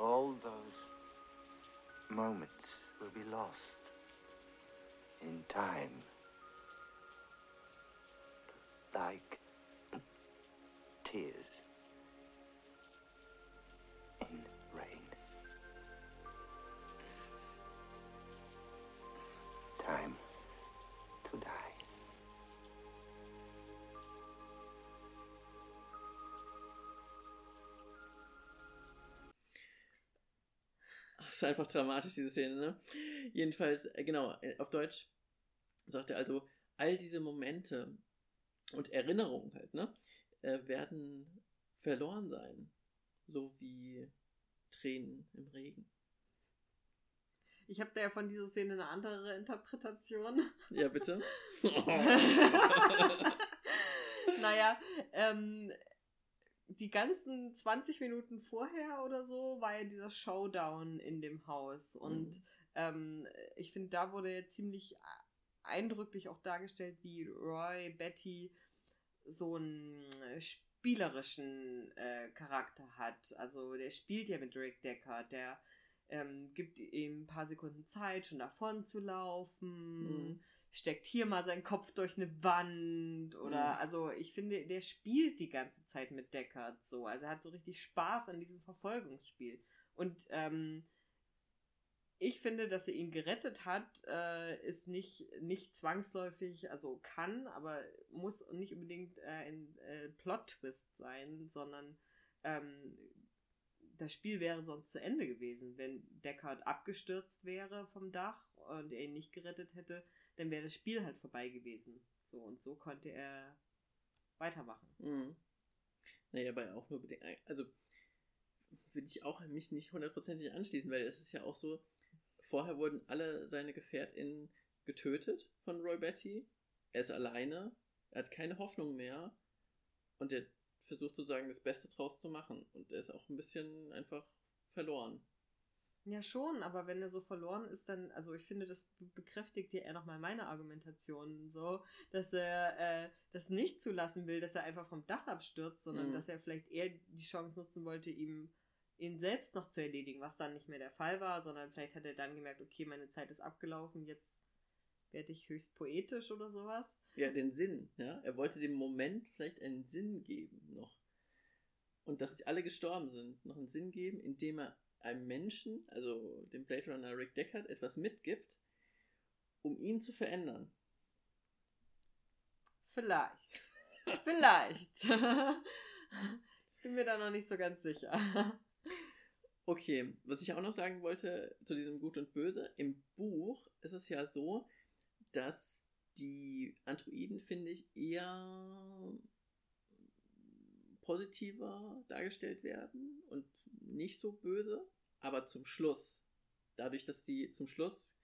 All those moments will be lost in time. Like tears Das [laughs] ist einfach dramatisch, diese Szene, ne? Jedenfalls, äh, genau, äh, auf Deutsch sagt er also, all diese Momente und Erinnerungen halt, ne, äh, werden verloren sein. So wie Tränen im Regen. Ich habe da ja von dieser Szene eine andere Interpretation. Ja, bitte. [laughs] [laughs] naja, ähm, die ganzen 20 Minuten vorher oder so war ja dieser Showdown in dem Haus. Und Mhm. ähm, ich finde, da wurde ja ziemlich eindrücklich auch dargestellt, wie Roy Betty so einen spielerischen äh, Charakter hat. Also der spielt ja mit Rick Decker, der ähm, gibt ihm ein paar Sekunden Zeit, schon davon zu laufen, Mhm. Steckt hier mal seinen Kopf durch eine Wand oder Mhm. also ich finde, der spielt die ganze Zeit mit Deckard so. Also er hat so richtig Spaß an diesem Verfolgungsspiel. Und ähm, ich finde, dass er ihn gerettet hat, äh, ist nicht, nicht zwangsläufig, also kann, aber muss nicht unbedingt äh, ein äh, Plot-Twist sein, sondern ähm, das Spiel wäre sonst zu Ende gewesen. Wenn Deckard abgestürzt wäre vom Dach und er ihn nicht gerettet hätte, dann wäre das Spiel halt vorbei gewesen. So und so konnte er weitermachen. Mhm. Naja, aber auch nur bedingt. Also würde ich auch mich nicht hundertprozentig anschließen, weil es ist ja auch so, vorher wurden alle seine GefährtInnen getötet von Roy Betty. Er ist alleine, er hat keine Hoffnung mehr und er versucht sozusagen das Beste draus zu machen. Und er ist auch ein bisschen einfach verloren. Ja, schon, aber wenn er so verloren ist, dann, also ich finde, das be- bekräftigt ja eher nochmal meine Argumentation, so, dass er äh, das nicht zulassen will, dass er einfach vom Dach abstürzt, sondern Mhm. dass er vielleicht eher die Chance nutzen wollte, ihm ihn selbst noch zu erledigen, was dann nicht mehr der Fall war, sondern vielleicht hat er dann gemerkt, okay, meine Zeit ist abgelaufen, jetzt werde ich höchst poetisch oder sowas. Ja, den Sinn, ja. Er wollte dem Moment vielleicht einen Sinn geben noch. Und dass die alle gestorben sind, noch einen Sinn geben, indem er einem Menschen, also dem Blade Runner Rick Deckard, etwas mitgibt, um ihn zu verändern. Vielleicht. Vielleicht. ich bin mir da noch nicht so ganz sicher. Okay, was ich auch noch sagen wollte zu diesem Gut und Böse, im Buch ist es ja so, dass die Androiden, finde ich, eher positiver dargestellt werden und nicht so böse, aber zum Schluss. Dadurch, dass die zum Schluss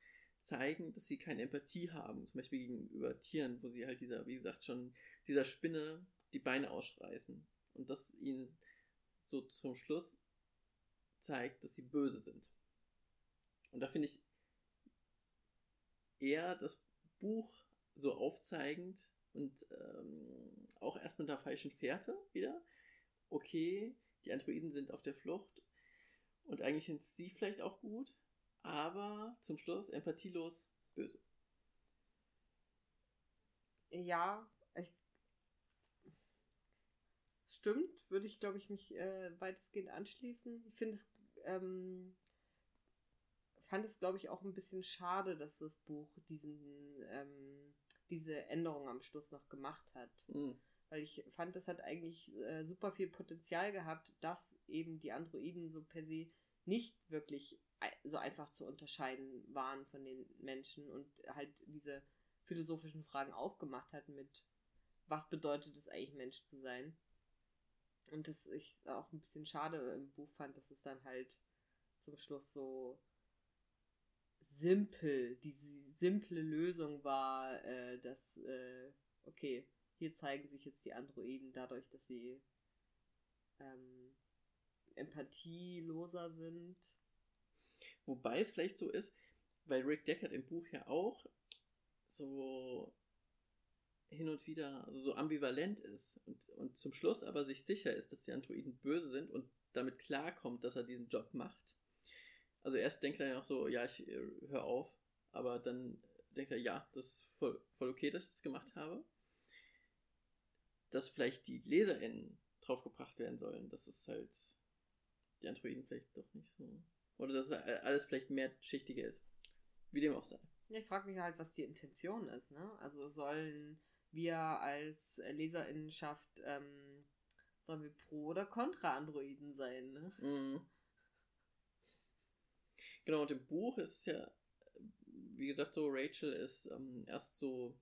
zeigen, dass sie keine Empathie haben, zum Beispiel gegenüber Tieren, wo sie halt dieser, wie gesagt, schon dieser Spinne die Beine ausreißen. Und das ihnen so zum Schluss zeigt, dass sie böse sind. Und da finde ich eher das Buch so aufzeigend und ähm, auch erst mit der falschen Fährte wieder. Okay, die Androiden sind auf der Flucht und eigentlich sind sie vielleicht auch gut, aber zum Schluss empathielos böse. Ja, ich, stimmt, würde ich, glaube ich, mich äh, weitestgehend anschließen. Ich finde es, ähm, fand es, glaube ich, auch ein bisschen schade, dass das Buch diesen, ähm, diese Änderung am Schluss noch gemacht hat. Mhm. Weil ich fand, das hat eigentlich äh, super viel Potenzial gehabt, dass eben die Androiden so per se nicht wirklich so einfach zu unterscheiden waren von den Menschen und halt diese philosophischen Fragen aufgemacht hat mit, was bedeutet es eigentlich, Mensch zu sein? Und das ich auch ein bisschen schade im Buch fand, dass es dann halt zum Schluss so simpel, diese simple Lösung war, äh, dass, äh, okay, hier zeigen sich jetzt die Androiden dadurch, dass sie ähm, empathieloser sind. Wobei es vielleicht so ist, weil Rick Deckard im Buch ja auch so hin und wieder also so ambivalent ist und, und zum Schluss aber sich sicher ist, dass die Androiden böse sind und damit klarkommt, dass er diesen Job macht. Also erst denkt er ja auch so, ja, ich äh, höre auf, aber dann denkt er, ja, das ist voll, voll okay, dass ich das gemacht habe. Dass vielleicht die LeserInnen draufgebracht werden sollen, dass es halt die Androiden vielleicht doch nicht so. Oder dass es alles vielleicht mehrschichtiger ist. Wie dem auch sei. Ich frage mich halt, was die Intention ist, ne? Also sollen wir als Leserinnenschaft, ähm, sollen wir pro oder contra Androiden sein, ne? Mhm. Genau, und im Buch ist es ja, wie gesagt, so, Rachel ist ähm, erst so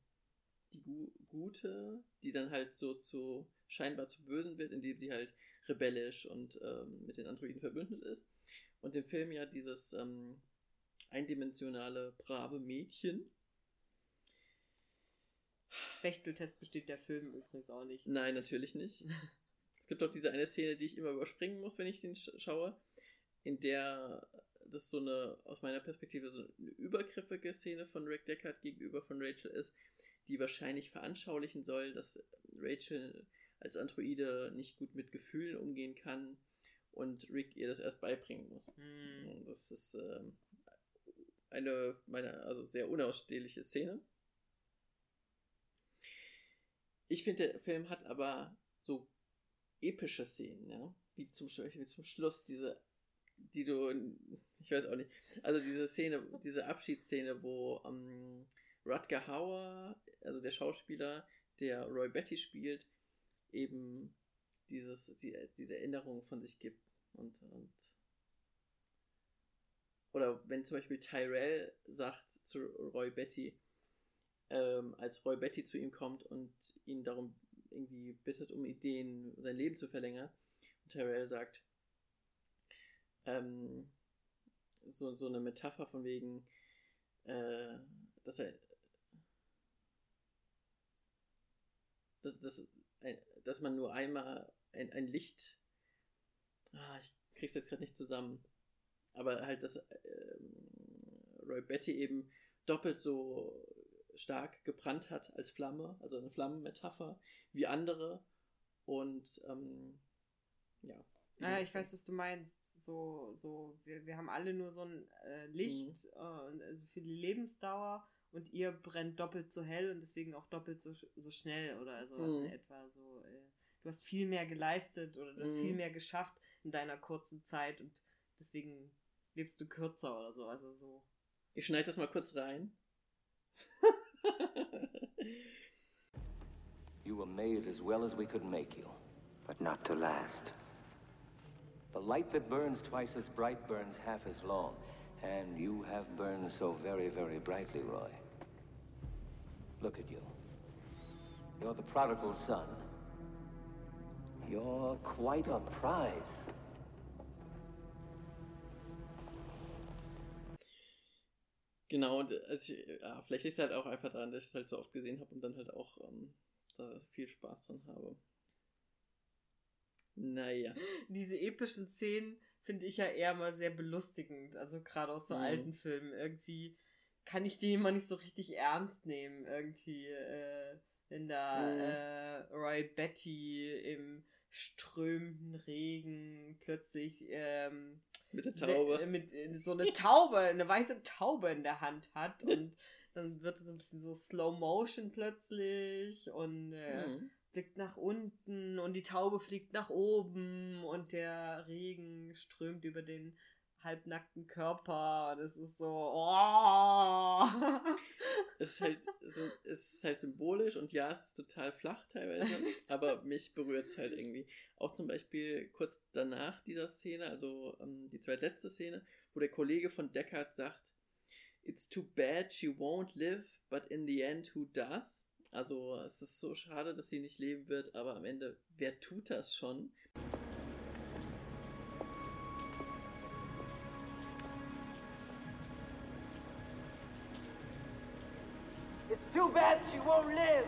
die Gu Gute, die dann halt so zu scheinbar zu Bösen wird, indem sie halt rebellisch und ähm, mit den Androiden verbündet ist. Und im Film ja dieses ähm, eindimensionale, brave Mädchen. Bechteltest besteht der Film übrigens auch nicht. Nein, natürlich nicht. es gibt auch diese eine Szene, die ich immer überspringen muss, wenn ich den schaue, in der das so eine, aus meiner Perspektive, so eine übergriffige Szene von Rick Deckard gegenüber von Rachel ist, die wahrscheinlich veranschaulichen soll, dass Rachel als Androide nicht gut mit Gefühlen umgehen kann und Rick ihr das erst beibringen muss. Mm. Das ist äh, eine meiner, also sehr unausstehliche Szene. Ich finde, der Film hat aber so epische Szenen, ja, wie zum Beispiel wie zum Schluss diese, die du, ich weiß auch nicht, also diese Szene, diese Abschiedsszene, wo ähm, Rutger Hauer, also der Schauspieler, der Roy Betty spielt, eben dieses, die, diese Erinnerung von sich gibt und, und oder wenn zum Beispiel Tyrell sagt zu Roy Betty, ähm, als Roy Betty zu ihm kommt und ihn darum irgendwie bittet, um Ideen, sein Leben zu verlängern, und Tyrell sagt, ähm, so, so eine Metapher von wegen, äh, dass er, dass, dass, dass man nur einmal ein, ein Licht, ah, ich krieg's jetzt gerade nicht zusammen, aber halt, dass äh, Roy Betty eben doppelt so stark gebrannt hat als Flamme, also eine Flammenmetapher, wie andere. Und ähm, ja. Naja, ich weiß, was du meinst. So, so, wir, wir haben alle nur so ein äh, Licht, mhm. äh, also für die Lebensdauer und ihr brennt doppelt so hell und deswegen auch doppelt so, so schnell oder also mhm. in etwa so. Äh, du hast viel mehr geleistet oder du hast mhm. viel mehr geschafft in deiner kurzen Zeit und deswegen lebst du kürzer oder so. Also so. Ich schneide das mal kurz rein. [laughs] you were made as well as we could make you. But not to last. The light that burns twice as bright burns half as long. And you have burned so very, very brightly, Roy. Look at you. You're the prodigal son. You're quite a prize. Genau, und also, ja, vielleicht liegt es halt auch einfach daran, dass ich es halt so oft gesehen habe und dann halt auch ähm, da viel Spaß dran habe. Naja. Diese epischen Szenen finde ich ja eher mal sehr belustigend. Also gerade aus so mhm. alten Filmen. Irgendwie kann ich die immer nicht so richtig ernst nehmen. Irgendwie, äh, wenn da mhm. äh, Roy Betty im strömenden Regen plötzlich ähm, mit der Taube. Se, mit äh, so eine [laughs] Taube, eine weiße Taube in der Hand hat und [laughs] dann wird es ein bisschen so Slow Motion plötzlich und äh, mhm. Blickt nach unten und die Taube fliegt nach oben und der Regen strömt über den halbnackten Körper. Das ist so. Oh. es, ist halt, es ist halt symbolisch und ja, es ist total flach teilweise, aber mich berührt es halt irgendwie. Auch zum Beispiel kurz danach dieser Szene, also ähm, die zweitletzte Szene, wo der Kollege von Deckard sagt, It's too bad she won't live, but in the end, who does? Also es ist so schade, dass sie nicht leben wird, aber am Ende, wer tut das schon? Too bad she won't live.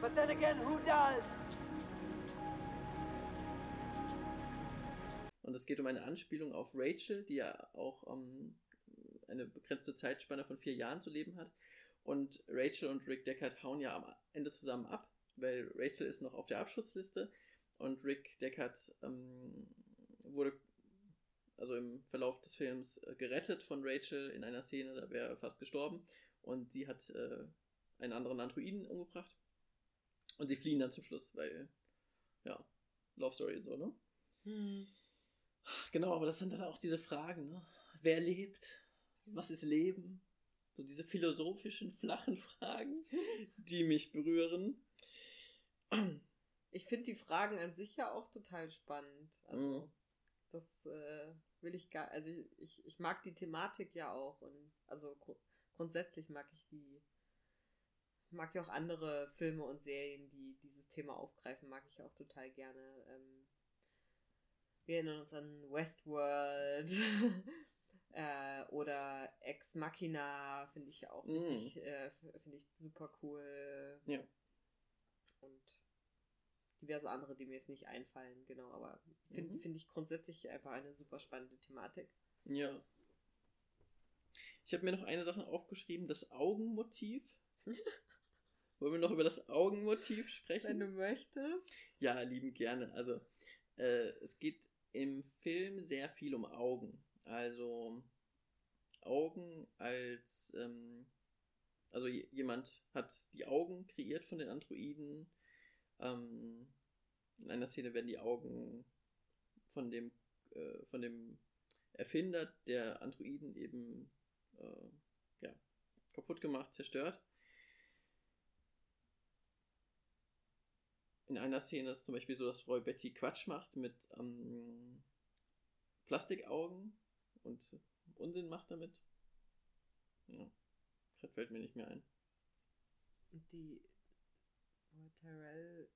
But then again, who does? Und es geht um eine Anspielung auf Rachel, die ja auch um, ähm, eine begrenzte Zeitspanne von vier Jahren zu leben hat. Und Rachel und Rick Deckard hauen ja am Ende zusammen ab, weil Rachel ist noch auf der Abschutzliste und Rick Deckard ähm, wurde also im Verlauf des Films äh, gerettet von Rachel in einer Szene, da wäre er fast gestorben und sie hat äh, einen anderen Androiden umgebracht und sie fliehen dann zum Schluss, weil ja, Love Story und so, ne? Hm. Genau, aber das sind dann auch diese Fragen, ne? Wer lebt? Was ist Leben? So diese philosophischen, flachen Fragen, die mich berühren. Ich finde die Fragen an sich ja auch total spannend. Also, mhm. das äh, will ich gar, also ich, ich mag die Thematik ja auch und also gr grundsätzlich mag ich die, mag ich auch andere Filme und Serien, die dieses Thema aufgreifen, mag ich auch total gerne. Ähm, wir erinnern uns an Westworld [laughs] äh, oder Ex Machina, finde ich auch mm. richtig, äh, finde ich super cool. Ja. Und diverse andere, die mir jetzt nicht einfallen, genau, aber finde mhm. find ich grundsätzlich einfach eine super spannende Thematik. Ja. Ich habe mir noch eine Sache aufgeschrieben, das Augenmotiv. [laughs] Wollen wir noch über das Augenmotiv sprechen? Wenn du möchtest. Ja, lieben gerne. Also, äh, es geht im Film sehr viel um Augen. Also, Augen als, ähm, also jemand hat die Augen kreiert von den Androiden ähm, in einer Szene werden die Augen von dem, äh, von dem Erfinder der Androiden eben äh, ja, kaputt gemacht, zerstört. In einer Szene ist zum Beispiel so, dass Roy Betty Quatsch macht mit ähm, Plastikaugen und Unsinn macht damit. Ja, das fällt mir nicht mehr ein. Die wo Terrell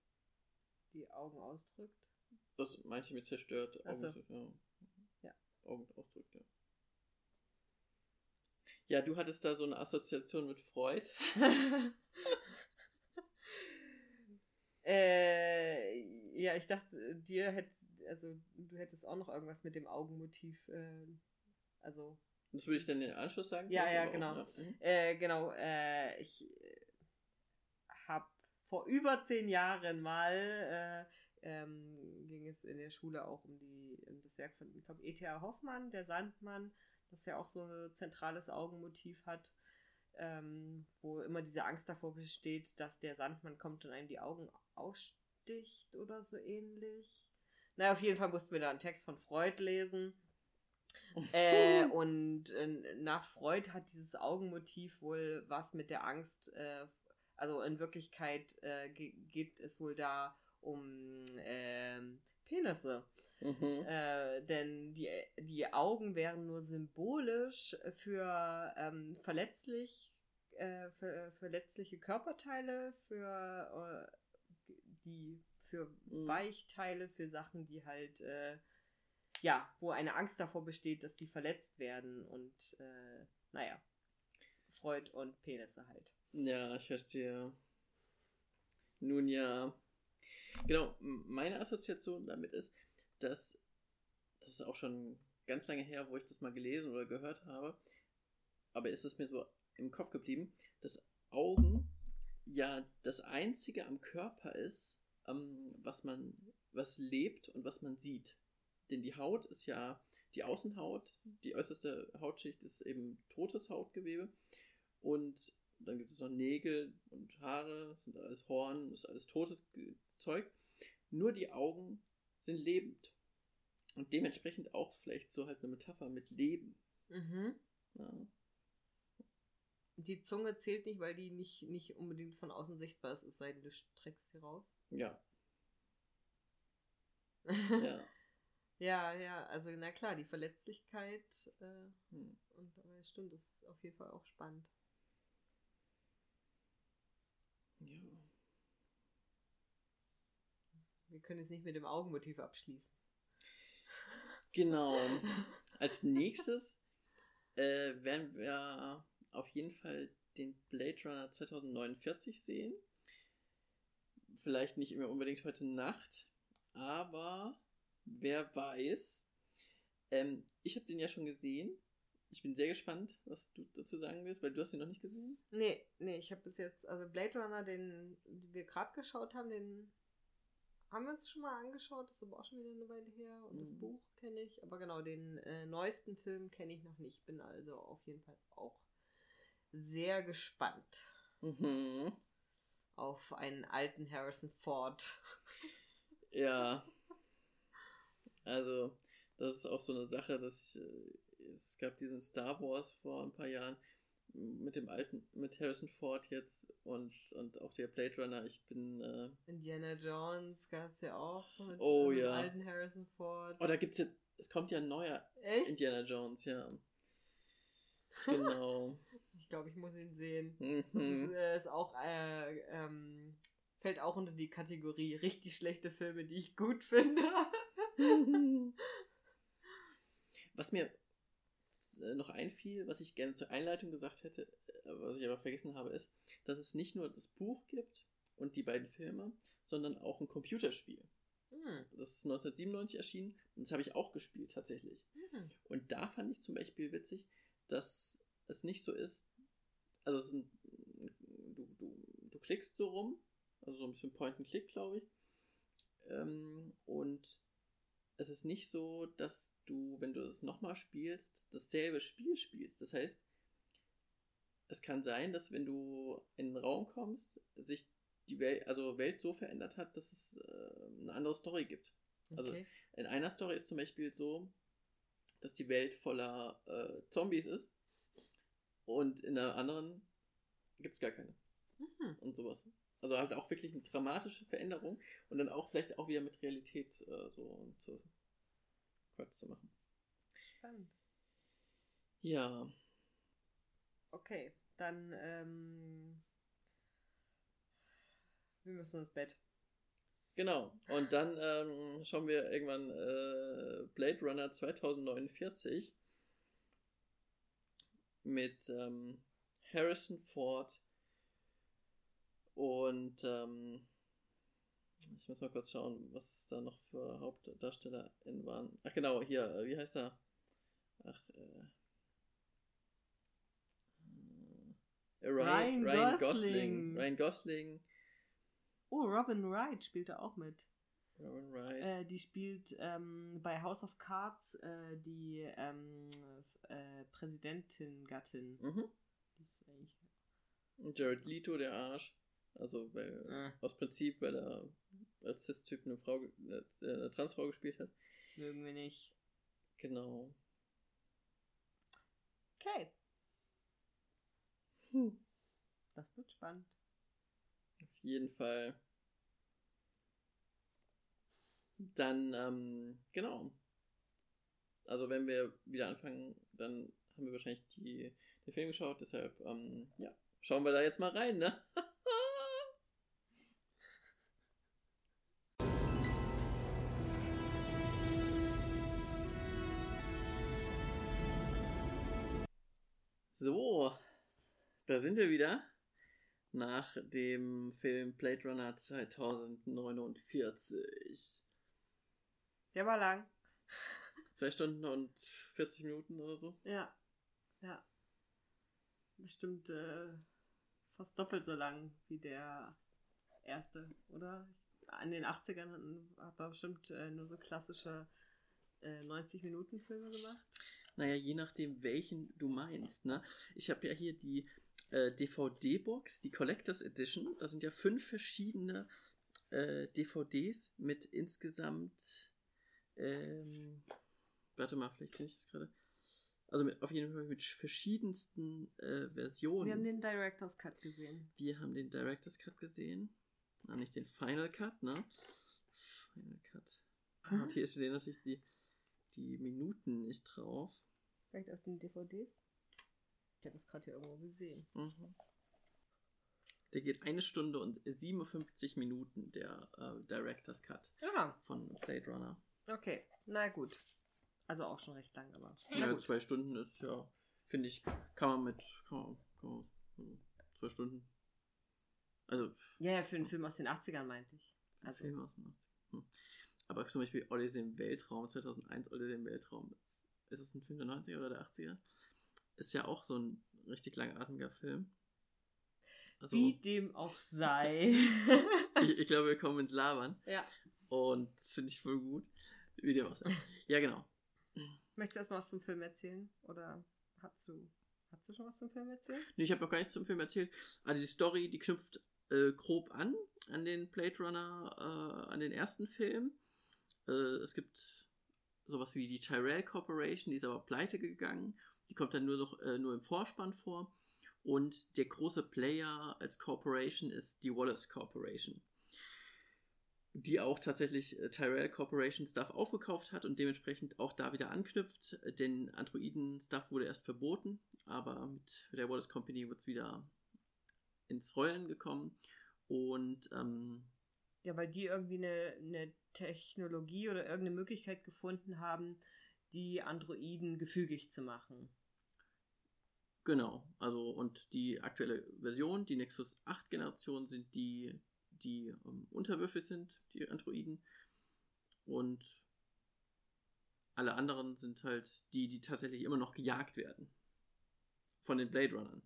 die Augen ausdrückt. Das meinte ich mit zerstört. Augen, so. ja. ja. Augen ausdrückt, ja. Ja, du hattest da so eine Assoziation mit Freud. [laughs] äh, ja, ich dachte, dir hätte, also du hättest auch noch irgendwas mit dem Augenmotiv, äh, also. Das würde ich dann in den Anschluss sagen? Ja, ja, genau. Auch, ja. Mhm. Äh, genau, äh, ich habe vor über zehn Jahren mal äh, ähm, ging es in der Schule auch um die um das Werk von, ich glaube, E.T.A. Hoffmann, der Sandmann, das ja auch so ein zentrales Augenmotiv hat, ähm, wo immer diese Angst davor besteht, dass der Sandmann kommt und einem die Augen aussticht oder so ähnlich. Naja, auf jeden Fall mussten wir da einen Text von Freud lesen. [laughs] äh, und äh, nach Freud hat dieses Augenmotiv wohl was mit der Angst äh, also in Wirklichkeit äh, geht es wohl da um äh, Penisse. Mhm. Äh, denn die, die Augen wären nur symbolisch für ähm, verletzlich, äh, für verletzliche Körperteile, für die für mhm. Weichteile, für Sachen, die halt äh, ja, wo eine Angst davor besteht, dass die verletzt werden und äh, naja, Freud und Penisse halt. Ja, ich verstehe. Nun ja. Genau, meine Assoziation damit ist, dass das ist auch schon ganz lange her, wo ich das mal gelesen oder gehört habe, aber ist es mir so im Kopf geblieben, dass Augen ja das einzige am Körper ist, ähm, was man, was lebt und was man sieht. Denn die Haut ist ja die Außenhaut, die äußerste Hautschicht ist eben totes Hautgewebe und dann gibt es noch Nägel und Haare, sind alles Horn, ist alles totes Zeug. Nur die Augen sind lebend. Und dementsprechend auch vielleicht so halt eine Metapher mit Leben. Mhm. Ja. Die Zunge zählt nicht, weil die nicht, nicht unbedingt von außen sichtbar ist, es sei denn, du streckst sie raus. Ja. [laughs] ja. Ja, ja, also na klar, die Verletzlichkeit äh, Hm. und aber es stimmt, das ist auf jeden Fall auch spannend. ja. Wir können jetzt nicht mit dem Augenmotiv abschließen. Genau. [laughs] Als nächstes äh, werden wir auf jeden Fall den Blade Runner 2049 sehen. Vielleicht nicht immer unbedingt heute Nacht, aber wer weiß. Ähm, ich habe den ja schon gesehen. Ich bin sehr gespannt, was du dazu sagen willst, weil du hast ihn noch nicht gesehen. Nee, nee, ich habe bis jetzt, also Blade Runner, den wir gerade geschaut haben, den haben wir uns schon mal angeschaut, das ist aber auch schon wieder eine Weile her und das Mhm. Buch kenne ich, aber genau, den äh, neuesten Film kenne ich noch nicht, bin also auf jeden Fall auch sehr gespannt Mhm. auf einen alten Harrison Ford. Ja. Also, das ist auch so eine Sache, dass äh, es gab diesen Star Wars vor ein paar Jahren mit dem alten, mit Harrison Ford jetzt und, und auch der Blade Runner. Ich bin, äh, Indiana Jones gab es ja auch mit Oh, ähm, ja. alten Harrison Ford. oh, da gibt's jetzt, es kommt ja ein neuer Echt? Indiana Jones, ja. Genau. [laughs] Ich glaube, ich muss ihn sehen. Das ist, Mhm. äh, ist auch, äh, ähm, fällt auch unter die Kategorie richtig schlechte Filme, die ich gut finde. [laughs] Was mir äh, noch einfiel, was ich gerne zur Einleitung gesagt hätte, äh, was ich aber vergessen habe, ist, dass es nicht nur das Buch gibt und die beiden Filme, sondern auch ein Computerspiel. Hm. Das ist 1997 erschienen und das habe ich auch gespielt tatsächlich. Hm. Und da fand ich zum Beispiel witzig, dass es nicht so ist, also es ist ein, du, du, du klickst so rum, also so ein bisschen Point-and-Click, glaube ich. Ähm, und es ist nicht so, dass du, wenn du es nochmal spielst, dasselbe Spiel spielst. Das heißt, es kann sein, dass wenn du in einen Raum kommst, sich die Welt, also Welt so verändert hat, dass es äh, eine andere Story gibt. Also Okay. in einer Story ist zum Beispiel so, dass die Welt voller äh, Zombies ist und in der anderen gibt es gar keine Mhm. und sowas. Also halt auch wirklich eine dramatische Veränderung und dann auch vielleicht auch wieder mit Realität äh, so zu Quatsch zu machen. Spannend. Ja, Okay, dann, ähm, wir müssen ins Bett. genau. Und dann ähm, schauen wir irgendwann äh, Blade Runner 2049 mit ähm, Harrison Ford und ähm, ich muss mal kurz schauen, was da noch für Hauptdarsteller in waren. Ach genau, hier, äh, wie heißt er? Ach, äh, äh, Ryan, Ryan Ryan Gosling. Gosling. Ryan Gosling. Oh, Robin Wright spielt da auch mit. Robin Wright. Äh, die spielt ähm, bei House of Cards äh, die ähm, äh, Präsidentin, Gattin. Mhm. Die ist eigentlich. Und Jared Leto, der Arsch. Also, weil, Äh, aus Prinzip, weil er als Cis-Typ eine Frau, ge- eine, Transfrau gespielt hat. mögen wir nicht. Genau. Okay. Das wird spannend. Auf jeden Fall. Dann, ähm, genau. Also wenn wir wieder anfangen, dann haben wir wahrscheinlich die, den Film geschaut, deshalb, ähm, ja, schauen wir da jetzt mal rein, ne? [laughs] sind wir wieder nach dem Film Blade Runner 2049. Der war lang. Zwei Stunden und 40 Minuten oder so. Ja. Ja. Bestimmt äh, fast doppelt so lang wie der erste, oder? An den 80ern hat er bestimmt äh, nur so klassische äh, 90-Minuten-Filme gemacht. Naja, je nachdem, welchen du meinst. Ne? Ich habe ja hier die äh, DVD-Box, die Collectors Edition. Da sind ja fünf verschiedene äh, DVDs mit insgesamt Ähm, warte mal, vielleicht finde ich das gerade. Also mit, auf jeden Fall mit verschiedensten äh, Versionen. Wir haben den Director's Cut gesehen. Wir haben den Director's Cut gesehen. Na, nicht den Final Cut, ne? Final Cut. Und hier stehen natürlich die, die Minuten nicht drauf. Vielleicht auf den DVDs? Ich habe das gerade hier irgendwo gesehen. Mhm. Der geht eine Stunde und 57 Minuten, der äh, Director's Cut Aha, von Blade Runner. okay. Na gut. Also auch schon recht lang, aber. Ja, zwei Stunden ist ja, finde ich, kann man mit, kann man, kann man, also zwei Stunden. Also, Ja, ja, für einen Film aus den 80ern meinte ich. also, Film aus dem 80. Hm. Aber zum Beispiel Odyssey im Weltraum, 2001 Odyssey im Weltraum, ist, ist das ein Film der 90er oder der 80er? Ist ja auch so ein richtig langatmiger Film. Also, wie dem auch sei. [laughs] ich, ich glaube, wir kommen ins Labern. ja. Und das finde ich voll gut. Wie dem auch sei. Ja, genau. Möchtest du erstmal was zum Film erzählen? Oder hast du, hast du schon was zum Film erzählt? Nee, ich habe noch gar nichts zum Film erzählt. Also die Story, die knüpft äh, grob an, an den Blade Runner, äh, an den ersten Film. Äh, es gibt sowas wie die Tyrell Corporation, die ist aber pleite gegangen. Die kommt dann nur noch äh, nur im Vorspann vor. Und der große Player als Corporation ist die Wallace Corporation. Die auch tatsächlich äh, Tyrell Corporation Stuff aufgekauft hat und dementsprechend auch da wieder anknüpft. Den Androiden-Stuff wurde erst verboten, aber mit der Wallace Company wird es wieder ins Rollen gekommen. Und ähm, Ja, weil die irgendwie eine, eine Technologie oder irgendeine Möglichkeit gefunden haben, die Androiden gefügig zu machen. Genau, also und die aktuelle Version, die Nexus 8 Generation, sind die, die ähm, unterwürfig sind, die Androiden. Und alle anderen sind halt die, die tatsächlich immer noch gejagt werden. Von den Blade Runnern.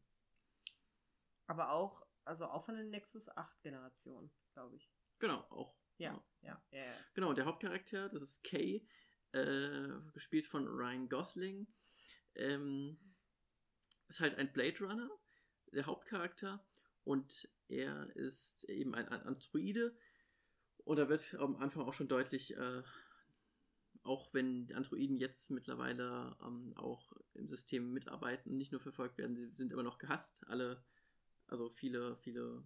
Aber auch, also auch von der Nexus 8 Generation, glaube ich. Genau, auch. Ja, ja, ja. ja. Genau, der Hauptcharakter, das ist Kay, äh, gespielt von Ryan Gosling. Ähm, ist halt ein Blade Runner, der Hauptcharakter. Und er ist eben ein An- Androide. Und da wird am Anfang auch schon deutlich, äh, auch wenn die Androiden jetzt mittlerweile ähm, auch im System mitarbeiten nicht nur verfolgt werden, sie sind immer noch gehasst. Alle, also viele, viele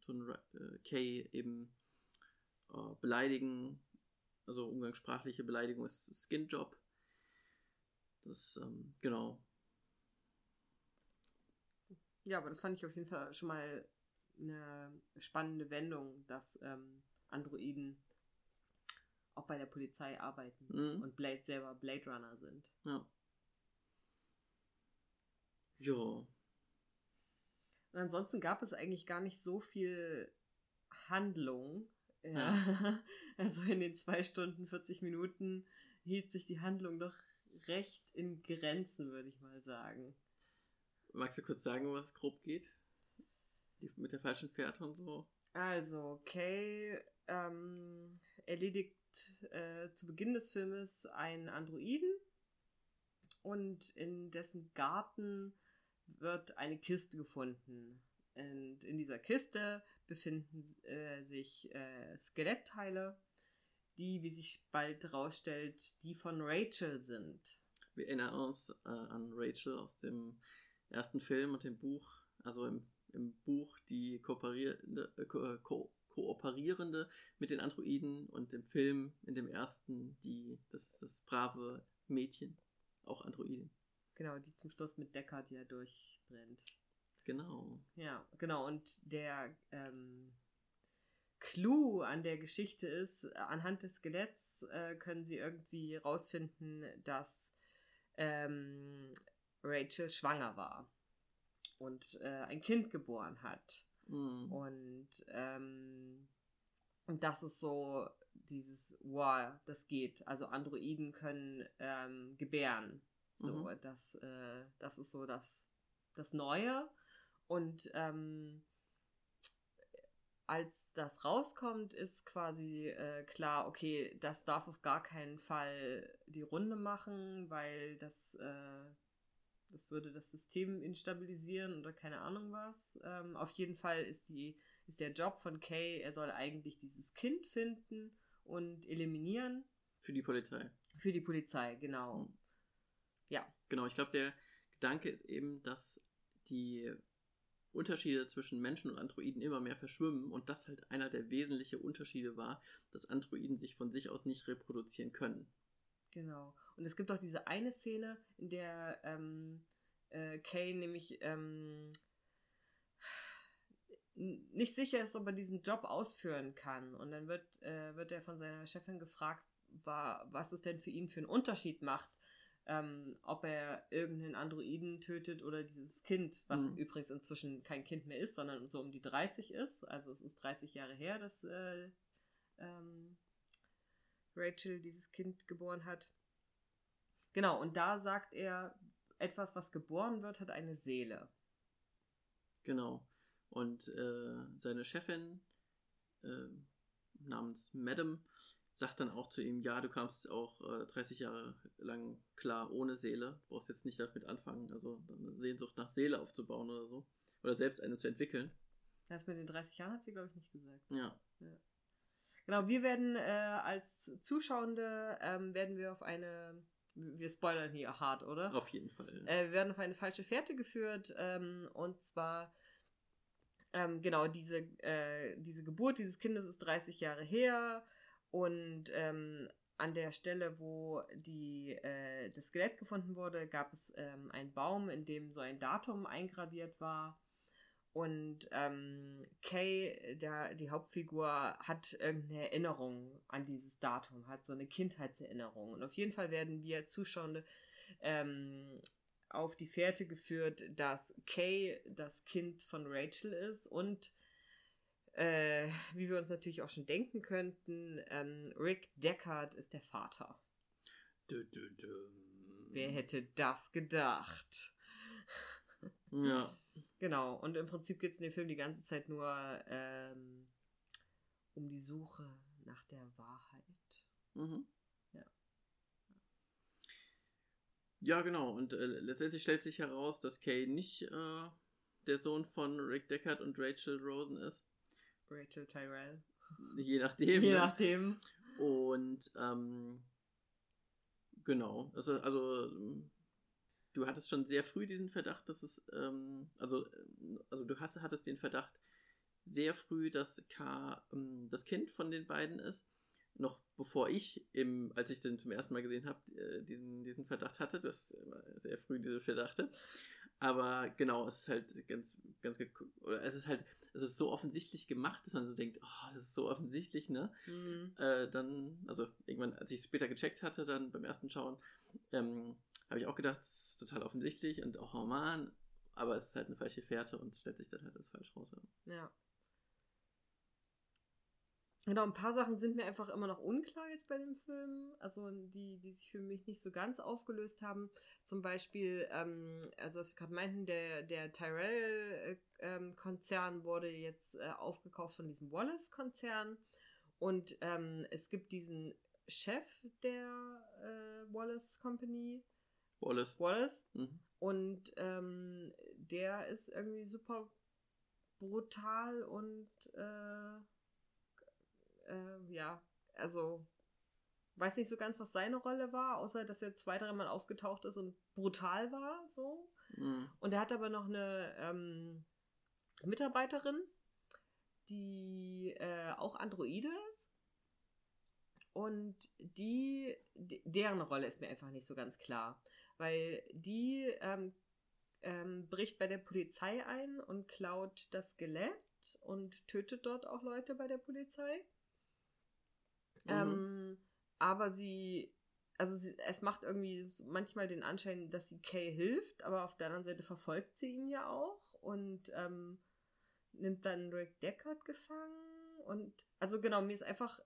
tun äh, Kay eben äh, beleidigen. Also umgangssprachliche Beleidigung ist Skinjob. Das, ähm, genau. Ja, aber das fand ich auf jeden Fall schon mal eine spannende Wendung, dass ähm, Androiden auch bei der Polizei arbeiten Mhm. und Blade selber Blade Runner sind. Ja. Ja. Und ansonsten gab es eigentlich gar nicht so viel Handlung. Ja. [laughs] Also in den zwei Stunden, 40 Minuten hielt sich die Handlung doch recht in Grenzen, würde ich mal sagen. Magst du kurz sagen, was grob geht? Die, mit der falschen Fährte und so? Also, Kay ähm, erledigt äh, zu Beginn des Filmes einen Androiden und in dessen Garten wird eine Kiste gefunden. Und in dieser Kiste befinden äh, sich äh, Skelettteile, die, wie sich bald herausstellt, die von Rachel sind. Wir erinnern uns äh, an Rachel aus dem ersten Film und dem Buch. Also im, im Buch die kooperierende, äh, ko ko kooperierende mit den Androiden und im Film, in dem ersten, die, das, das brave Mädchen, auch Androidin. Genau, die zum Schluss mit Deckard ja durchbrennt. Genau. Ja, genau. Und der ähm, Clou an der Geschichte ist, äh, anhand des Skeletts äh, können sie irgendwie rausfinden, dass ähm, Rachel schwanger war und äh, ein Kind geboren hat. Mhm. Und, ähm, das ist so dieses, wow, das geht. Also Androiden können ähm, gebären. So, Mhm. das, äh, das ist so das, das Neue. Und ähm, als das rauskommt, ist quasi äh, klar, okay, das darf auf gar keinen Fall die Runde machen, weil das, äh, das würde das System instabilisieren oder keine Ahnung was. Ähm, auf jeden Fall ist, die, ist der Job von Kay, er soll eigentlich dieses Kind finden und eliminieren. Für die Polizei. Für die Polizei, genau. Mhm. Ja. Genau, ich glaube, der Gedanke ist eben, dass die Unterschiede zwischen Menschen und Androiden immer mehr verschwimmen und das halt einer der wesentlichen Unterschiede war, dass Androiden sich von sich aus nicht reproduzieren können. Genau. Und es gibt auch diese eine Szene, in der ähm, äh, Kay nämlich ähm, nicht sicher ist, ob er diesen Job ausführen kann. Und dann wird, äh, wird er von seiner Chefin gefragt, war, was es denn für ihn für einen Unterschied macht, ähm, ob er irgendeinen Androiden tötet oder dieses Kind, was mhm. übrigens inzwischen kein Kind mehr ist, sondern so um die 30 ist. Also es ist 30 Jahre her, dass äh, ähm, Rachel dieses Kind geboren hat. Genau, und da sagt er, etwas, was geboren wird, hat eine Seele. Genau. Und äh, seine Chefin äh, namens Madam sagt dann auch zu ihm, ja, du kamst auch äh, 30 Jahre lang klar ohne Seele. Du brauchst jetzt nicht damit anfangen, also eine Sehnsucht nach Seele aufzubauen oder so. Oder selbst eine zu entwickeln. Das mit den 30 Jahren hat sie, glaube ich, nicht gesagt. Ja. ja. Genau, wir werden äh, als Zuschauende, ähm, werden wir auf eine wir spoilern hier hart, oder? Auf jeden Fall. Äh, wir werden auf eine falsche Fährte geführt. Ähm, und zwar, ähm, genau, diese, äh, diese Geburt dieses Kindes ist 30 Jahre her. Und ähm, an der Stelle, wo die, äh, das Skelett gefunden wurde, gab es ähm, einen Baum, in dem so ein Datum eingraviert war. Und ähm, Kay, der, die Hauptfigur, hat irgendeine Erinnerung an dieses Datum, hat so eine Kindheitserinnerung. Und auf jeden Fall werden wir Zuschauer ähm, auf die Fährte geführt, dass Kay das Kind von Rachel ist und äh, wie wir uns natürlich auch schon denken könnten, ähm, Rick Deckard ist der Vater. Du, du, du. Wer hätte das gedacht? Ja. [laughs] Genau, und im Prinzip geht es in dem Film die ganze Zeit nur ähm, um die Suche nach der Wahrheit. Mhm. Ja. Ja, genau. Und äh, letztendlich stellt sich heraus, dass Kay nicht äh, der Sohn von Rick Deckard und Rachel Rosen ist. Rachel Tyrell. Je nachdem. [laughs] Je ne? nachdem. Und ähm, genau. Also, also du hattest schon sehr früh diesen Verdacht, dass es, ähm, also, also du hast, hattest den Verdacht sehr früh, dass K ähm, das Kind von den beiden ist. Noch bevor ich, im, als ich den zum ersten Mal gesehen habe, äh, diesen, diesen Verdacht hatte, du hast sehr früh diese Verdachte. Aber genau, es ist halt ganz, ganz, oder es ist halt, es ist so offensichtlich gemacht, dass man so denkt, oh, das ist so offensichtlich, ne? Mhm. Äh, dann, also irgendwann, als ich es später gecheckt hatte, dann beim ersten Schauen, ähm, habe ich auch gedacht, das ist total offensichtlich und auch, oh man, aber es ist halt eine falsche Fährte und stellt sich dann halt als falsch raus. Ja. Genau, ein paar Sachen sind mir einfach immer noch unklar jetzt bei dem Film, also die, die sich für mich nicht so ganz aufgelöst haben. Zum Beispiel, ähm, also was wir gerade meinten, der, der Tyrell-Konzern ähm, wurde jetzt äh, aufgekauft von diesem Wallace-Konzern und ähm, es gibt diesen Chef der äh, Wallace Company, Wallace. Wallace. Mhm. Und ähm, der ist irgendwie super brutal und äh, äh, ja, also weiß nicht so ganz, was seine Rolle war, außer dass er zwei, dreimal aufgetaucht ist und brutal war, so. Mhm. Und er hat aber noch eine ähm, Mitarbeiterin, die äh, auch Androide ist. Und die, deren Rolle ist mir einfach nicht so ganz klar weil die ähm, ähm, bricht bei der Polizei ein und klaut das Skelett und tötet dort auch Leute bei der Polizei. Mhm. Ähm, aber sie, also sie, es macht irgendwie manchmal den Anschein, dass sie Kay hilft, aber auf der anderen Seite verfolgt sie ihn ja auch und ähm, nimmt dann Rick Deckard gefangen und also genau, mir ist einfach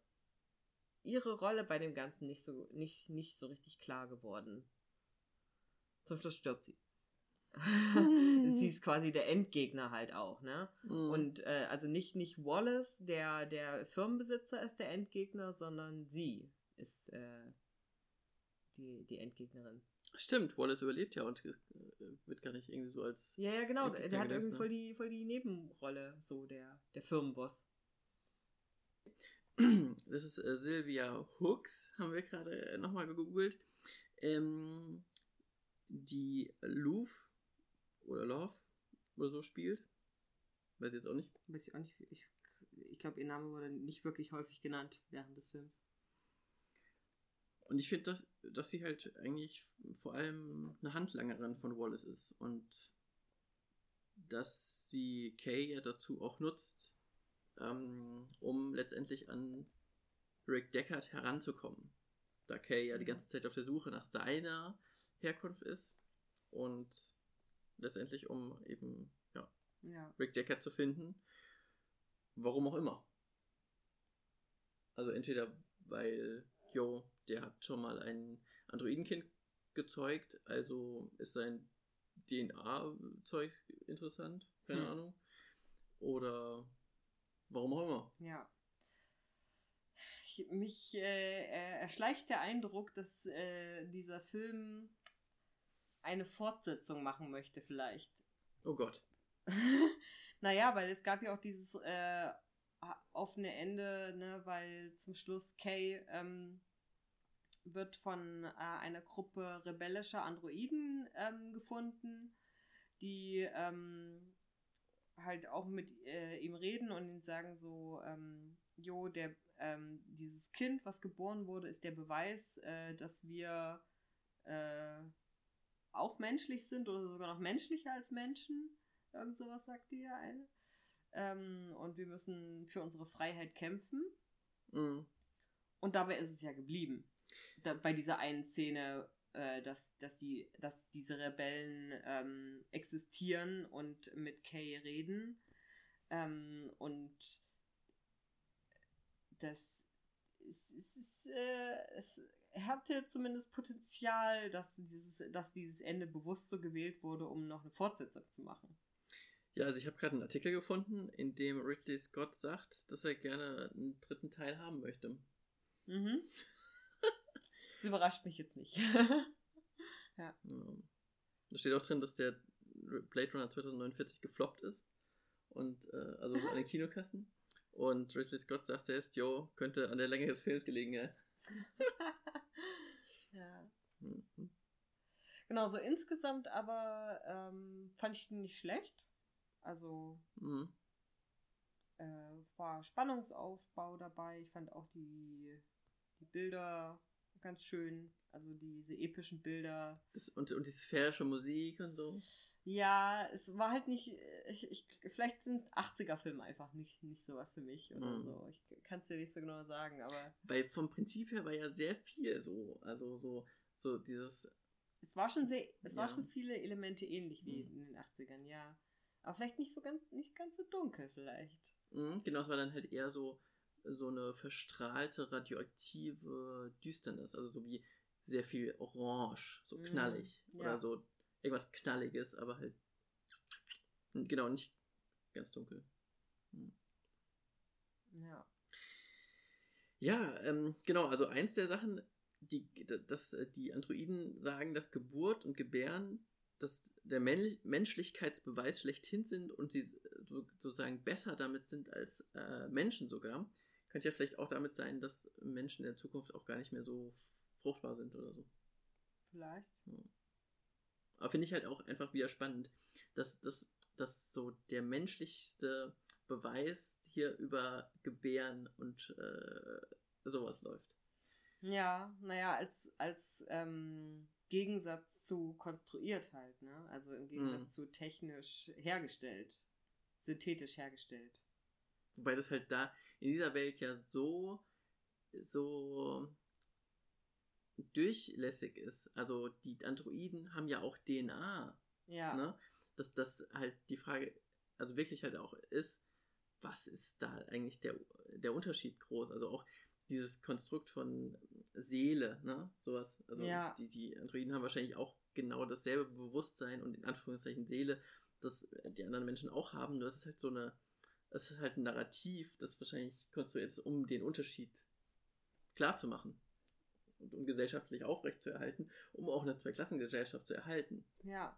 ihre Rolle bei dem Ganzen nicht so, nicht, nicht so richtig klar geworden. Zum Schluss stirbt sie. sie ist quasi der Endgegner halt auch, ne? Mhm. Und äh, also nicht, nicht Wallace, der, der Firmenbesitzer ist der Endgegner, sondern sie ist äh, die, die Endgegnerin. Stimmt, Wallace überlebt ja und äh, wird gar nicht irgendwie so als. Ja, ja, genau. Der hat irgendwie ne? voll die, voll die Nebenrolle, so der, der Firmenboss. das ist äh, Sylvia Hooks, haben wir gerade äh, nochmal gegoogelt. Ähm, die Louvre oder Love oder so spielt. Weiß ich jetzt auch nicht. Weiß ich auch nicht. Ich, ich glaube, ihr Name wurde nicht wirklich häufig genannt während des Films. Und ich finde, dass, dass sie halt eigentlich vor allem eine Handlangerin von Wallace ist und dass sie Kay ja dazu auch nutzt, ähm, um letztendlich an Rick Deckard heranzukommen. Da Kay ja die ganze Zeit auf der Suche nach seiner Herkunft ist und letztendlich um eben ja, Ja. Rick Deckard zu finden. Warum auch immer. Also entweder weil, jo, der hat schon mal ein Androidenkind gezeugt, also ist sein DNA-Zeug interessant, keine Hm. Ahnung. Oder warum auch immer. Ja. Ich, mich äh, erschleicht der Eindruck, dass äh, dieser Film eine Fortsetzung machen möchte, vielleicht. Oh Gott. [laughs] naja, weil es gab ja auch dieses äh, offene Ende, ne, weil zum Schluss Kay ähm, wird von äh, einer Gruppe rebellischer Androiden ähm, gefunden, die ähm, halt auch mit äh, ihm reden und ihm sagen so, ähm, jo, der, ähm, dieses Kind, was geboren wurde, ist der Beweis, äh, dass wir äh, auch menschlich sind oder sogar noch menschlicher als Menschen. Irgend sowas sagt die ja eine. Ähm, und wir müssen für unsere Freiheit kämpfen. Mhm. Und dabei ist es ja geblieben. Da, bei dieser einen Szene, äh, dass, dass, die, dass diese Rebellen ähm, existieren und mit Kay reden. Ähm, und das es, es, ist, äh, es hatte zumindest Potenzial, dass dieses, dass dieses Ende bewusst so gewählt wurde, um noch eine Fortsetzung zu machen. Ja, also ich habe gerade einen Artikel gefunden, in dem Ridley Scott sagt, dass er gerne einen dritten Teil haben möchte. Mhm. [laughs] Das überrascht mich jetzt nicht. [laughs] Ja. Da steht auch drin, dass der Blade Runner 2049 gefloppt ist. Und, äh, also [laughs] an den Kinokassen. Und Ridley Scott sagt selbst, jo, könnte an der Länge des Films gelegen, ja. Mhm. Genau, so insgesamt aber ähm, fand ich ihn nicht schlecht. Also Mhm. äh, war Spannungsaufbau dabei. Ich fand auch die, die Bilder ganz schön. Also diese epischen Bilder. Das, und, und die sphärische Musik und so. Ja, es war halt nicht. Ich, ich, vielleicht sind 80er-Filme einfach nicht, nicht sowas für mich oder Mhm. so. Ich kann es dir nicht so genau sagen, aber Weil vom Prinzip her war ja sehr viel so. Also so, so dieses. es war schon sehr. Es war Ja. schon viele Elemente ähnlich wie Mhm. in den 80ern, ja. Aber vielleicht nicht so ganz, nicht ganz so dunkel, vielleicht. Mhm, genau, es war dann halt eher so, so eine verstrahlte, radioaktive Düsternis. Also so wie sehr viel orange, so Mhm, knallig. ja. Oder so irgendwas Knalliges, aber halt. Genau, nicht ganz dunkel. Ja. Ja, ähm, genau, also eins der Sachen, die, dass äh, die Androiden sagen, dass Geburt und Gebären dass der Männlich Menschlichkeitsbeweis schlechthin sind und sie äh, so, sozusagen besser damit sind als äh, Menschen sogar. Könnte ja vielleicht auch damit sein, dass Menschen in der Zukunft auch gar nicht mehr so fruchtbar sind oder so. Vielleicht. Aber finde ich halt auch einfach wieder spannend, dass, dass, dass so der menschlichste Beweis hier über Gebären und äh, sowas läuft. Ja, naja, als, als ähm, Gegensatz zu konstruiert halt, ne? Also im Gegensatz Mhm. zu technisch hergestellt. Synthetisch hergestellt. Wobei das halt da in dieser Welt ja so, so durchlässig ist. Also die Androiden haben ja auch DNA. Ja. Ne? Dass das halt die Frage, also wirklich halt auch ist, was ist da eigentlich der, der Unterschied groß? Also auch dieses Konstrukt von Seele, ne? Sowas. Also Ja. die, die Androiden haben wahrscheinlich auch genau dasselbe Bewusstsein und in Anführungszeichen Seele, das die anderen Menschen auch haben. Nur es ist halt so eine, es ist halt ein Narrativ, das wahrscheinlich konstruiert ist, um den Unterschied klar zu machen und um gesellschaftlich aufrechtzuerhalten, um auch eine Zweiklassengesellschaft zu erhalten. Ja.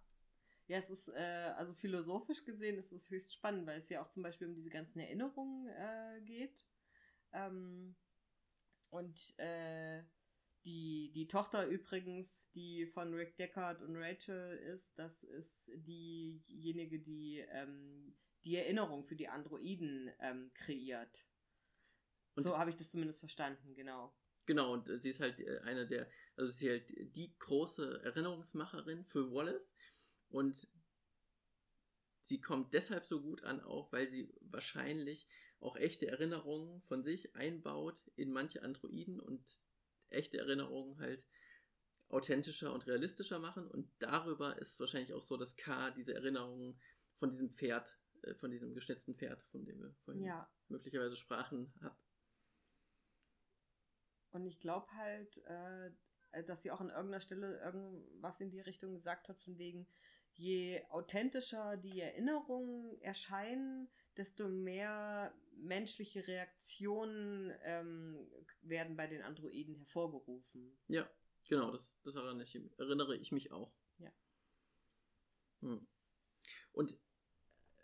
Ja, es ist, äh, also philosophisch gesehen ist es höchst spannend, weil es ja auch zum Beispiel um diese ganzen Erinnerungen äh, geht. Ähm, und äh, die, die Tochter übrigens, die von Rick Deckard und Rachel ist, das ist diejenige, die ähm, die Erinnerung für die Androiden ähm, kreiert. Und so habe ich das zumindest verstanden, genau. Genau, und sie ist halt äh, eine der, also sie ist halt die große Erinnerungsmacherin für Wallace und sie kommt deshalb so gut an, auch weil sie wahrscheinlich auch echte Erinnerungen von sich einbaut in manche Androiden und echte Erinnerungen halt authentischer und realistischer machen. Und darüber ist es wahrscheinlich auch so, dass K diese Erinnerungen von diesem Pferd, äh, von diesem geschnitzten Pferd, von dem wir vorhin ja. möglicherweise sprachen, hat. Und ich glaube halt, äh, dass sie auch an irgendeiner Stelle irgendwas in die Richtung gesagt hat, von wegen, je authentischer die Erinnerungen erscheinen, desto mehr menschliche Reaktionen ähm, werden bei den Androiden hervorgerufen. Ja, genau, das, das erinnere, ich, erinnere ich mich auch. Ja. Hm. Und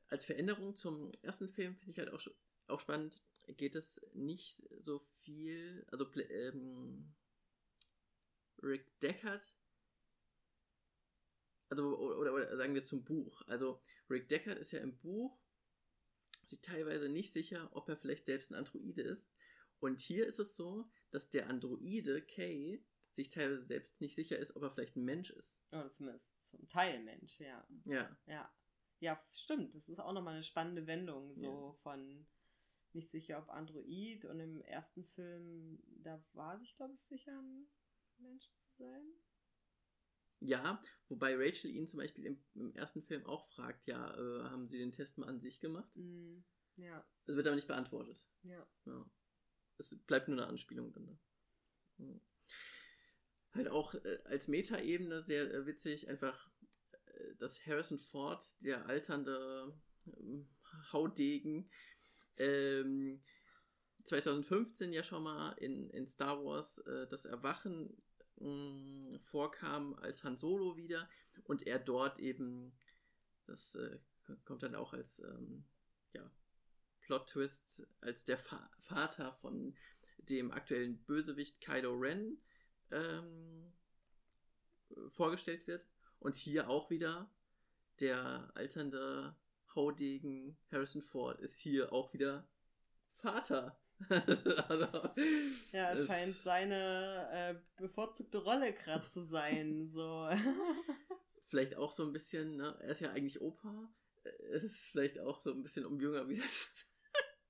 als Veränderung zum ersten Film finde ich halt auch, auch spannend, geht es nicht so viel, also ähm, Rick Deckard, also oder, oder, sagen wir zum Buch. Also Rick Deckard ist ja im Buch sich teilweise nicht sicher, ob er vielleicht selbst ein Androide ist. Und hier ist es so, dass der Androide Kay sich teilweise selbst nicht sicher ist, ob er vielleicht ein Mensch ist. Oh, das ist zum Teil Mensch, ja. Ja. Ja. Ja, stimmt. Das ist auch nochmal eine spannende Wendung, so ja. von nicht sicher, ob Android und im ersten Film, da war sich, glaube ich, sicher, ein Mensch zu sein. Ja, wobei Rachel ihn zum Beispiel im, im ersten Film auch fragt, ja, äh, haben sie den Test mal an sich gemacht? Mm, ja. Das wird aber nicht beantwortet. Ja. ja. Es bleibt nur eine Anspielung dann da. Ja. Halt auch äh, als Metaebene sehr äh, witzig, einfach, äh, dass Harrison Ford, der alternde ähm, Haudegen, ähm, 2015 ja schon mal in, in Star Wars äh, das Erwachen mh, vorkam als Han Solo wieder und er dort eben, das äh, kommt dann auch als ähm, ja, Plot-Twist, als der Fa Vater von dem aktuellen Bösewicht Kylo Ren ähm, vorgestellt wird. Und hier auch wieder der alternde Haudegen Harrison Ford ist hier auch wieder Vater. Also, [laughs] ja, es scheint seine äh, bevorzugte Rolle gerade zu sein. So. [laughs] vielleicht auch so ein bisschen, ne? er ist ja eigentlich Opa. Es ist vielleicht auch so ein bisschen um jünger wie das.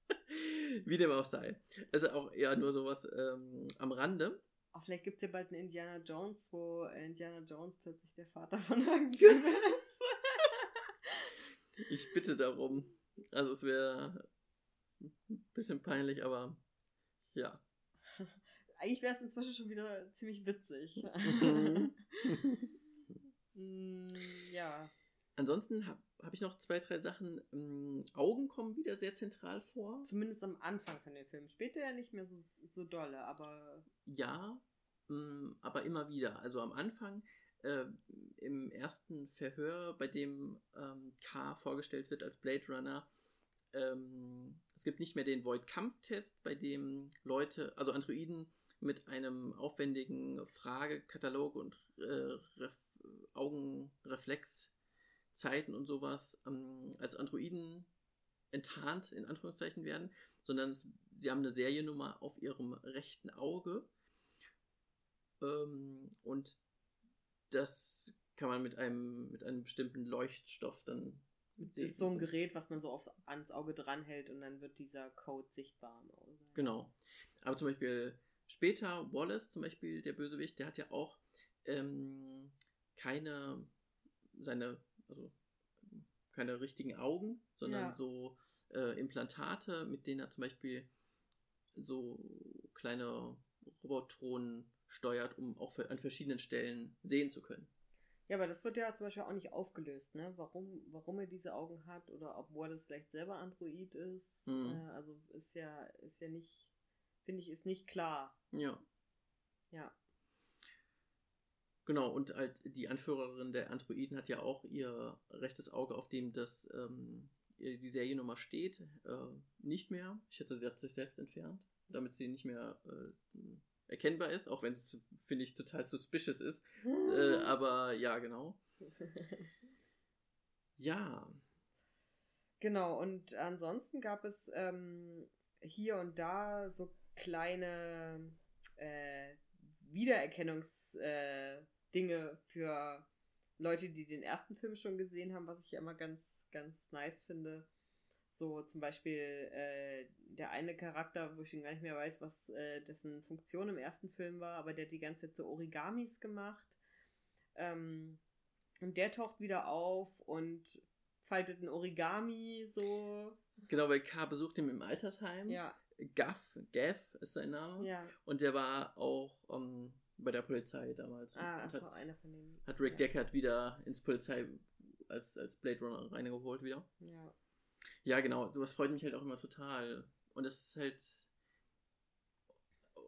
[laughs] wie dem auch sei. Also auch eher nur sowas ähm, am Rande. Oh, vielleicht gibt es ja bald einen Indiana Jones, wo Indiana Jones plötzlich der Vater von irgendjemandem ist. ich bitte darum. Also es wäre ein bisschen peinlich, aber ja. [laughs] Eigentlich wäre es inzwischen schon wieder ziemlich witzig. [laughs] mm, ja. Ansonsten habe hab ich noch zwei, drei Sachen. Ähm, Augen kommen wieder sehr zentral vor. Zumindest am Anfang von dem Film. Später ja nicht mehr so, so dolle, aber. Ja, ähm, aber immer wieder. Also am Anfang äh, im ersten Verhör, bei dem ähm, K vorgestellt wird als Blade Runner, ähm, es gibt nicht mehr den Void-Kampftest, bei dem Leute, also Androiden mit einem aufwendigen Fragekatalog und äh, Augenreflexzeiten und sowas ähm, als Androiden enttarnt, in Anführungszeichen werden, sondern es, sie haben eine Seriennummer auf ihrem rechten Auge. Ähm, und das kann man mit einem, mit einem bestimmten Leuchtstoff dann das ist so ein Gerät, was man so aufs, ans Auge dranhält und dann wird dieser Code sichtbar. Genau. Aber zum Beispiel später Wallace, zum Beispiel der Bösewicht, der hat ja auch ähm, keine seine, also keine richtigen Augen, sondern ja. so äh, Implantate, mit denen er zum Beispiel so kleine Robotronen steuert, um auch an verschiedenen Stellen sehen zu können. Ja, aber das wird ja zum Beispiel auch nicht aufgelöst, ne? Warum, warum er diese Augen hat oder ob Wallace vielleicht selber Android ist. Mhm. Äh, also ist ja, ist ja nicht, finde ich, ist nicht klar. Ja. Ja. Genau, und halt die Anführerin der Androiden hat ja auch ihr rechtes Auge, auf dem das ähm, die Seriennummer steht, äh, nicht mehr. Ich hätte sie hat sich selbst entfernt. damit sie nicht mehr äh, erkennbar ist, auch wenn es, finde ich, total suspicious ist. [laughs] äh, aber ja, genau. [laughs] ja. Genau, und ansonsten gab es ähm, hier und da so kleine äh, Wiedererkennungsdinge äh, für Leute, die den ersten Film schon gesehen haben, was ich immer ganz, ganz nice finde. So zum Beispiel äh, der eine Charakter, wo ich schon gar nicht mehr weiß, was äh, dessen Funktion im ersten Film war, aber der hat die ganze Zeit so Origamis gemacht. Ähm, und der taucht wieder auf und faltet ein Origami so. Genau, weil K besucht ihn im Altersheim. Ja. Gaff, Gaff ist sein Name. Ja. Und der war auch ähm, bei der Polizei damals. Ah, das hat, war einer von denen. Hat Rick ja. Deckard wieder ins Polizei als, als Blade Runner reingeholt wieder. Ja. Ja, genau. Sowas freut mich halt auch immer total. Und es ist halt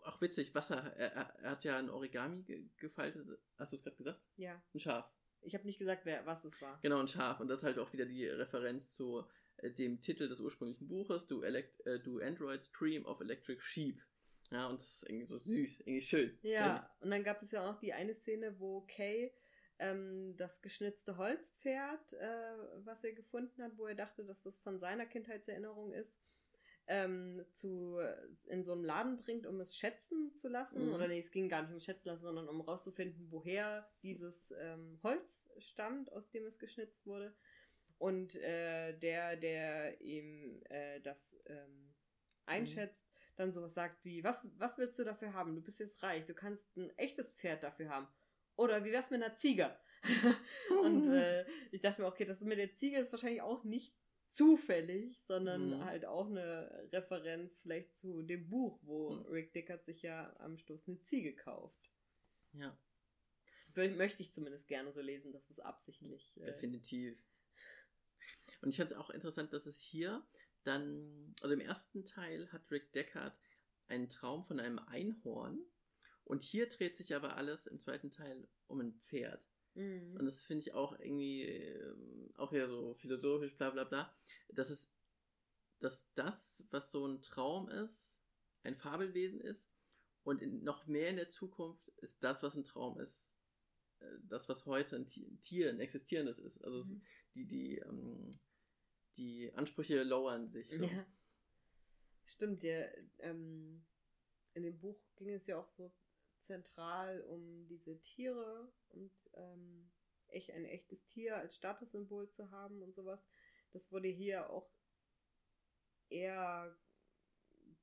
auch witzig, was er, er, hat ja ein Origami ge gefaltet. Hast du es gerade gesagt? Ja. Ein Schaf. Ich habe nicht gesagt, wer, was es war. Genau, ein Schaf. Und das ist halt auch wieder die Referenz zu äh, dem Titel des ursprünglichen Buches, Do, Elect äh, Do Androids Dream of Electric Sheep. Ja, und das ist irgendwie so süß, irgendwie schön. Ja, und dann gab es ja auch noch die eine Szene, wo Kay ähm, das geschnitzte Holzpferd, äh, was er gefunden hat, wo er dachte, dass das von seiner Kindheitserinnerung ist, ähm, zu, in so einem Laden bringt, um es schätzen zu lassen. Mhm. Oder nee, es ging gar nicht um schätzen lassen, sondern um rauszufinden, woher dieses ähm, Holz stammt, aus dem es geschnitzt wurde. Und äh, der, der ihm äh, das ähm, einschätzt, mhm. dann sowas sagt wie, was, was willst du dafür haben? Du bist jetzt reich, du kannst ein echtes Pferd dafür haben. Oder wie wär's mit einer Ziege? [laughs] und äh, ich dachte mir, okay, das mit der Ziege ist wahrscheinlich auch nicht zufällig, sondern mhm. halt auch eine Referenz vielleicht zu dem Buch, wo mhm. Rick Dickard sich ja am Schluss eine Ziege kauft. Ja. Möchte ich zumindest gerne so lesen, dass es absichtlich. Äh Definitiv. Und ich fand es auch interessant, dass es hier dann, also im ersten Teil hat Rick Deckard einen Traum von einem Einhorn und hier dreht sich aber alles im zweiten Teil um ein Pferd. Mhm. Und das finde ich auch irgendwie, äh, auch ja so philosophisch, bla bla bla, dass es, dass das, was so ein Traum ist, ein Fabelwesen ist und in, noch mehr in der Zukunft ist das, was ein Traum ist, äh, das, was heute ein Tier, ein existierendes ist. Also mhm. die, die, ähm, die Ansprüche lowern sich. So. Ja. Stimmt, der, ähm, in dem Buch ging es ja auch so zentral um diese Tiere und ähm, echt ein echtes Tier als Statussymbol zu haben und sowas. Das wurde hier auch eher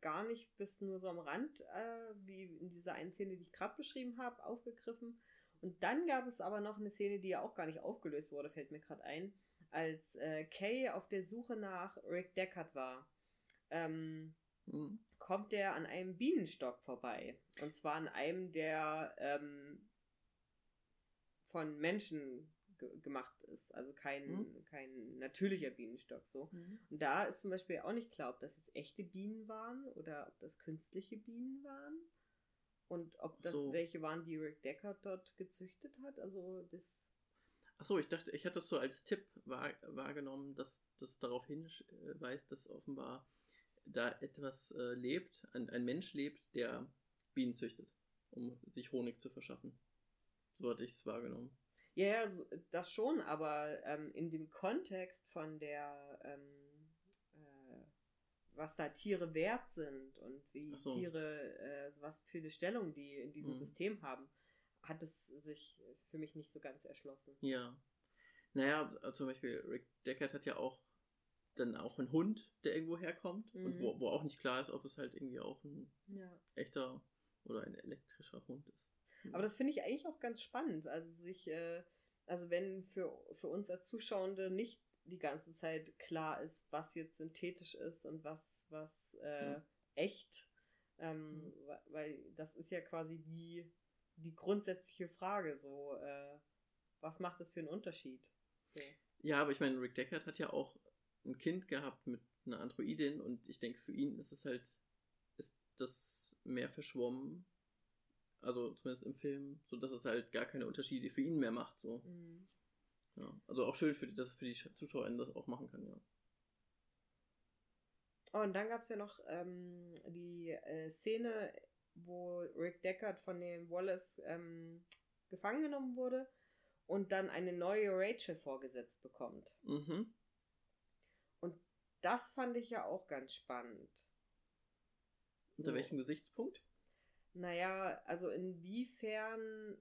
gar nicht bis nur so am Rand, äh, wie in dieser einen Szene, die ich gerade beschrieben habe, aufgegriffen. Und dann gab es aber noch eine Szene, die ja auch gar nicht aufgelöst wurde, fällt mir gerade ein, als äh, Kay auf der Suche nach Rick Deckard war. Ähm, mhm. Kommt er an einem Bienenstock vorbei. Und zwar an einem, der ähm, von Menschen ge gemacht ist. Also kein, mhm. kein natürlicher Bienenstock so. Mhm. Und da ist zum Beispiel auch nicht klar, ob das jetzt echte Bienen waren oder ob das künstliche Bienen waren. Und ob das so. welche waren, die Rick Deckard dort gezüchtet hat. Also das. Achso, ich dachte, ich hatte das so als Tipp wahr, wahrgenommen, dass das darauf hinweist, dass offenbar da etwas äh, lebt, ein, ein Mensch lebt, der Bienen züchtet, um sich Honig zu verschaffen. So hatte ich es wahrgenommen. Ja, ja, das schon, aber ähm, in dem Kontext von der, ähm, äh, was da Tiere wert sind und wie so. Tiere, äh, was für eine Stellung die in diesem Mhm. System haben, hat es sich für mich nicht so ganz erschlossen. Ja. Naja, zum Beispiel Rick Deckard hat ja auch dann auch einen Hund, der irgendwo herkommt und Mhm. wo, wo auch nicht klar ist, ob es halt irgendwie auch ein Ja. echter oder ein elektrischer Hund ist. Aber das finde ich eigentlich auch ganz spannend. Also sich, äh, also wenn für, für uns als Zuschauende nicht die ganze Zeit klar ist, was jetzt synthetisch ist und was, was äh, Mhm. echt, ähm, Mhm. weil das ist ja quasi die, die grundsätzliche Frage, so, äh, was macht es für einen Unterschied? So. Ja, aber ich meine, Rick Deckard hat ja auch ein Kind gehabt mit einer Androidin und ich denke, für ihn ist es halt, ist das mehr verschwommen. Also zumindest im Film, so dass es halt gar keine Unterschiede für ihn mehr macht. So. Mhm. Ja. Also auch schön, für die, dass es für die Zuschauer das auch machen kann, ja. Oh, und dann gab es ja noch ähm, die äh, Szene, wo Rick Deckard von dem Wallace ähm, gefangen genommen wurde und dann eine neue Rachel vorgesetzt bekommt. Mhm. Das fand ich ja auch ganz spannend. Unter so. welchem Gesichtspunkt? Naja, also inwiefern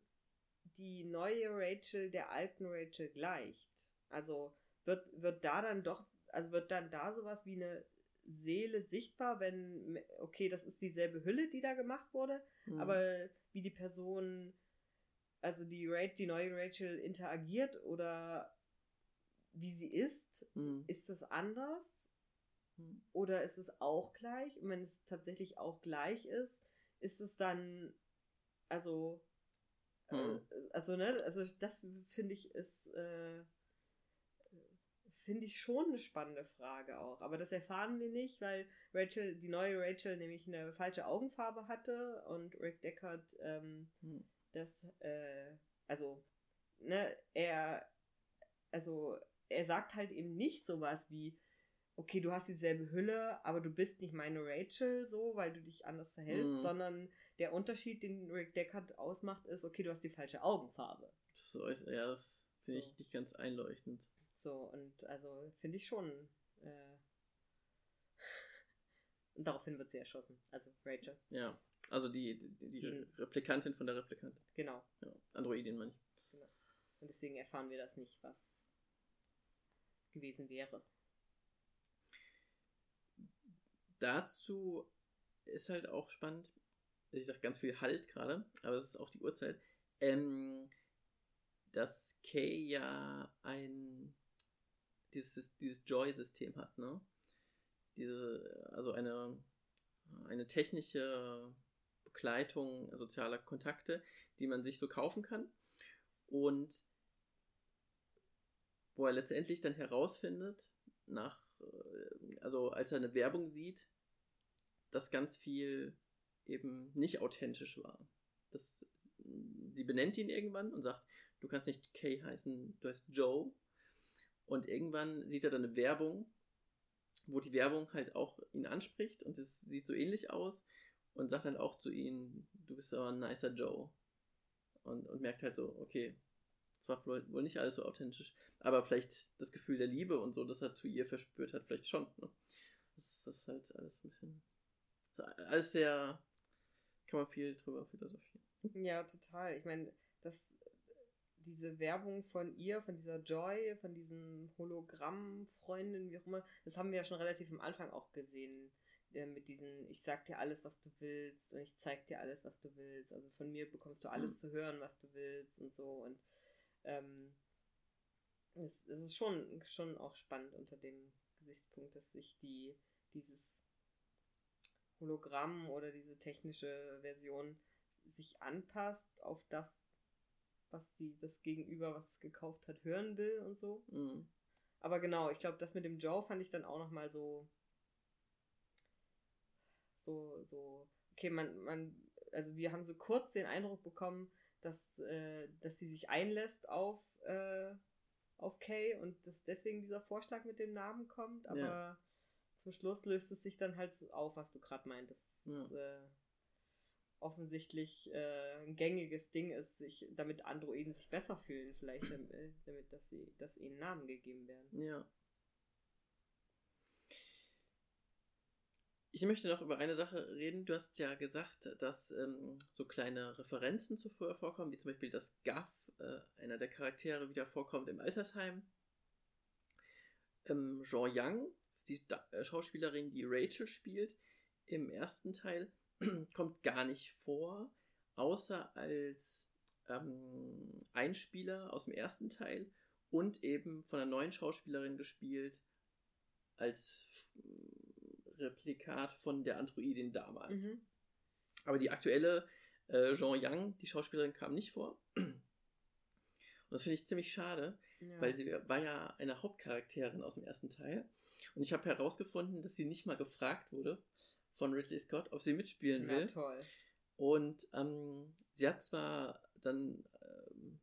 die neue Rachel der alten Rachel gleicht. Also wird, wird da dann doch, also wird dann da sowas wie eine Seele sichtbar, wenn, okay, das ist dieselbe Hülle, die da gemacht wurde, mhm. aber wie die Person, also die, die neue Rachel interagiert oder wie sie ist, mhm. ist das anders? Oder ist es auch gleich? Und wenn es tatsächlich auch gleich ist, ist es dann, also, äh, mhm. also, ne, also das finde ich ist, äh, finde ich schon eine spannende Frage auch. Aber das erfahren wir nicht, weil Rachel, die neue Rachel nämlich eine falsche Augenfarbe hatte und Rick Deckard ähm, hm. das, äh, also, ne, er, also, er sagt halt eben nicht sowas wie, okay, du hast dieselbe Hülle, aber du bist nicht meine Rachel so, weil du dich anders verhältst, hm. sondern der Unterschied, den Rick Deckard ausmacht, ist, okay, du hast die falsche Augenfarbe. So, ja, das finde so. ich nicht ganz einleuchtend. So, und also finde ich schon. Äh, und [laughs] daraufhin wird sie erschossen. Also Rachel. Ja. Also die, die, die, die Replikantin von der Replikantin. Genau. Ja. Androidin meine ich. Genau. Und deswegen erfahren wir das nicht, was gewesen wäre. Dazu ist halt auch spannend, ich sage ganz viel Halt gerade, aber das ist auch die Uhrzeit, ähm, dass Kay ja ein dieses, dieses Joy-System hat, ne? Diese, also eine, eine technische Begleitung sozialer Kontakte, die man sich so kaufen kann. Und wo er letztendlich dann herausfindet, nach, äh, also als er eine Werbung sieht, dass ganz viel eben nicht authentisch war. Das, sie benennt ihn irgendwann und sagt, du kannst nicht Kay heißen, du heißt Joe. Und irgendwann sieht er dann eine Werbung, wo die Werbung halt auch ihn anspricht und es sieht so ähnlich aus und sagt dann auch zu ihm, du bist aber ein nicer Joe. Und, und merkt halt so, okay, es war wohl nicht alles so authentisch, aber vielleicht das Gefühl der Liebe und so, das er zu ihr verspürt hat, vielleicht schon. Ne? Das, das ist halt alles ein bisschen, alles sehr, kann man viel drüber philosophieren. Ja, total. Ich meine, das diese Werbung von ihr, von dieser Joy, von diesen Hologramm-Freundinnen, wie auch immer, das haben wir ja schon relativ am Anfang auch gesehen. Äh, mit diesen, ich sag dir alles, was du willst und ich zeig dir alles, was du willst. Also von mir bekommst du alles mhm. zu hören, was du willst und so. Und ähm, es, es ist schon, schon auch spannend unter dem Gesichtspunkt, dass sich die, dieses Hologramm oder diese technische Version sich anpasst auf das, was die, das Gegenüber, was es gekauft hat, hören will und so. Mhm. Aber genau, ich glaube, das mit dem Joe fand ich dann auch nochmal so, so, so, okay, man, man, also wir haben so kurz den Eindruck bekommen, dass, äh, dass sie sich einlässt auf, äh, auf Kay und dass deswegen dieser Vorschlag mit dem Namen kommt, aber ja. zum Schluss löst es sich dann halt so auf, was du gerade meintest. Ja. Ist, äh, offensichtlich äh, ein gängiges Ding ist, sich, damit Androiden sich besser fühlen, vielleicht damit, damit dass sie, dass ihnen Namen gegeben werden. Ja. Ich möchte noch über eine Sache reden. Du hast ja gesagt, dass ähm, so kleine Referenzen zuvor vorkommen, wie zum Beispiel, dass Gaff, äh, einer der Charaktere, wieder vorkommt im Altersheim. Ähm, Jean Young, ist die da äh, Schauspielerin, die Rachel spielt, im ersten Teil [clears throat] kommt gar nicht vor, außer als ähm, Einspieler aus dem ersten Teil und eben von einer neuen Schauspielerin gespielt als Replikat von der Androidin damals. Mhm. Aber die aktuelle äh, Jean Young, die Schauspielerin, kam nicht vor. Und das finde ich ziemlich schade, ja. weil sie war ja eine Hauptcharakterin aus dem ersten Teil. Und ich habe herausgefunden, dass sie nicht mal gefragt wurde, von Ridley Scott, ob sie mitspielen will. Ja, toll. Und ähm, sie hat zwar dann, ähm,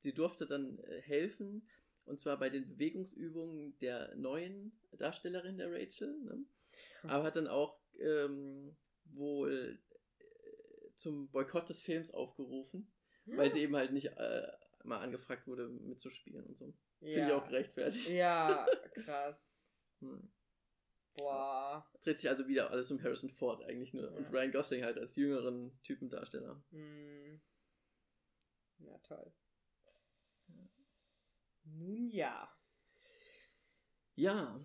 sie durfte dann äh, helfen, und zwar bei den Bewegungsübungen der neuen Darstellerin der Rachel. Ne? aber hat dann auch ähm, wohl äh, zum Boykott des Films aufgerufen, weil [gasps] sie eben halt nicht äh, mal angefragt wurde, mitzuspielen und so. Ja. Finde ich auch gerechtfertigt. Ja, krass. [laughs] hm. Boah. Dreht sich also wieder alles um Harrison Ford eigentlich nur. Ja. Und Ryan Gosling halt als jüngeren Typendarsteller. Hm. Ja, toll. Nun ja. Ja.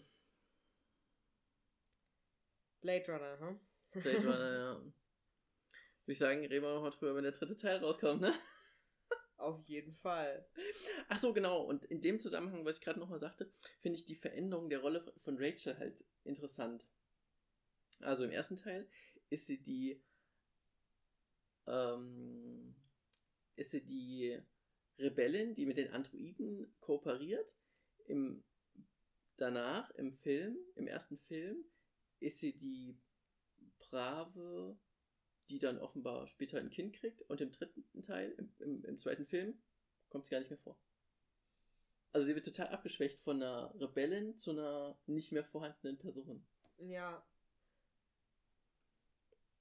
Blade Runner, hm? Blade Runner, [laughs] ja. Würde ich sagen, reden wir nochmal drüber, wenn der dritte Teil rauskommt, ne? Auf jeden Fall. Ach so, genau. Und in dem Zusammenhang, was ich gerade nochmal sagte, finde ich die Veränderung der Rolle von Rachel halt interessant. Also im ersten Teil ist sie die, ähm, ist sie die Rebellin, die mit den Androiden kooperiert. Im, danach, im Film, im ersten Film, ist sie die brave die dann offenbar später ein Kind kriegt und im dritten Teil, im, im, im zweiten Film, kommt sie gar nicht mehr vor. Also sie wird total abgeschwächt von einer Rebellin zu einer nicht mehr vorhandenen Person. Ja.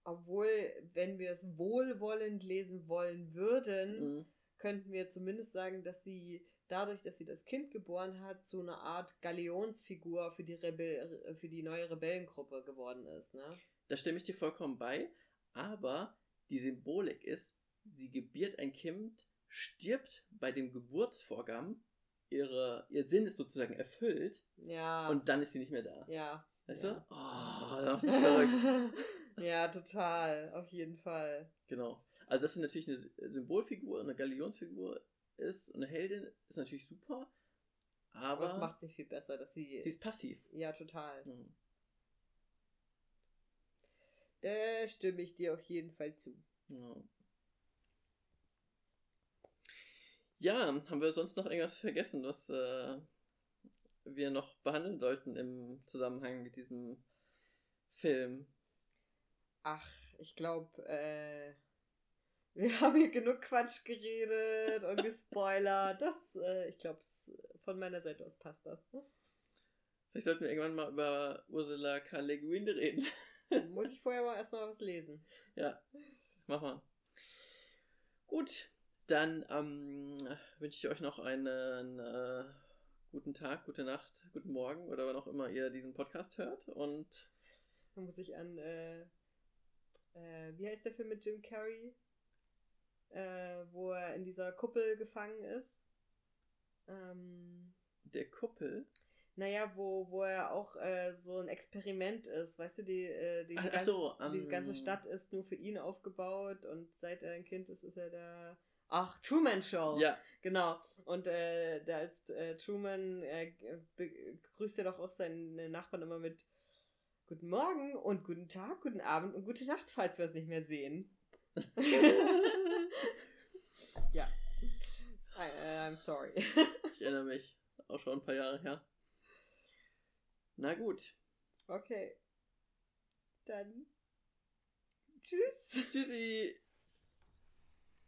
Obwohl, wenn wir es wohlwollend lesen wollen würden, mhm. könnten wir zumindest sagen, dass sie dadurch, dass sie das Kind geboren hat, zu einer Art Galionsfigur für die, Rebell für die neue Rebellengruppe geworden ist. Ne? Da stimme ich dir vollkommen bei. Aber die Symbolik ist, sie gebiert ein Kind, stirbt bei dem Geburtsvorgang, ihre, ihr Sinn ist sozusagen erfüllt. Ja. Und dann ist sie nicht mehr da. Ja. Weißt ja. du? Oh, [laughs] das ist verrückt. ja, total. Auf jeden Fall. Genau. Also, dass sie natürlich eine Symbolfigur, eine Galionsfigur ist, eine Heldin, ist natürlich super. Aber. Das macht sie viel besser, dass sie. Sie ist passiv. Ja, total. Mhm. Da stimme ich dir auf jeden Fall zu. Ja. ja haben wir sonst noch irgendwas vergessen, was äh, wir noch behandeln sollten im Zusammenhang mit diesem Film? Ach, ich glaube, äh, wir [laughs] haben hier genug Quatsch geredet und gespoilert. [laughs] Das, äh, ich glaube, von meiner Seite aus passt das. Vielleicht sollten wir irgendwann mal über Ursula K. Le Guin reden. Muss ich vorher mal erstmal was lesen. Ja, mach mal. Gut, dann ähm, wünsche ich euch noch einen äh, guten Tag, gute Nacht, guten Morgen oder wann auch immer ihr diesen Podcast hört. Und dann muss ich an, äh, äh, wie heißt der Film mit Jim Carrey? Äh, wo er in dieser Kuppel gefangen ist. Ähm, der Kuppel? Naja, wo, wo er auch äh, so ein Experiment ist, weißt du, die, äh, die, ach, ach so, um, die ganze ähm, Stadt ist nur für ihn aufgebaut und seit er ein Kind ist, ist er der. Ach, Truman Show. Ja. Genau. Und äh, der als äh, Truman äh, begrüßt er doch auch seinen Nachbarn immer mit Guten Morgen und guten Tag, guten Abend und gute Nacht, falls wir es nicht mehr sehen. [laughs] ja. I, I'm sorry. ich erinnere mich. Auch schon ein paar Jahre her. Na gut. Okay. Dann. Tschüss. Tschüssi.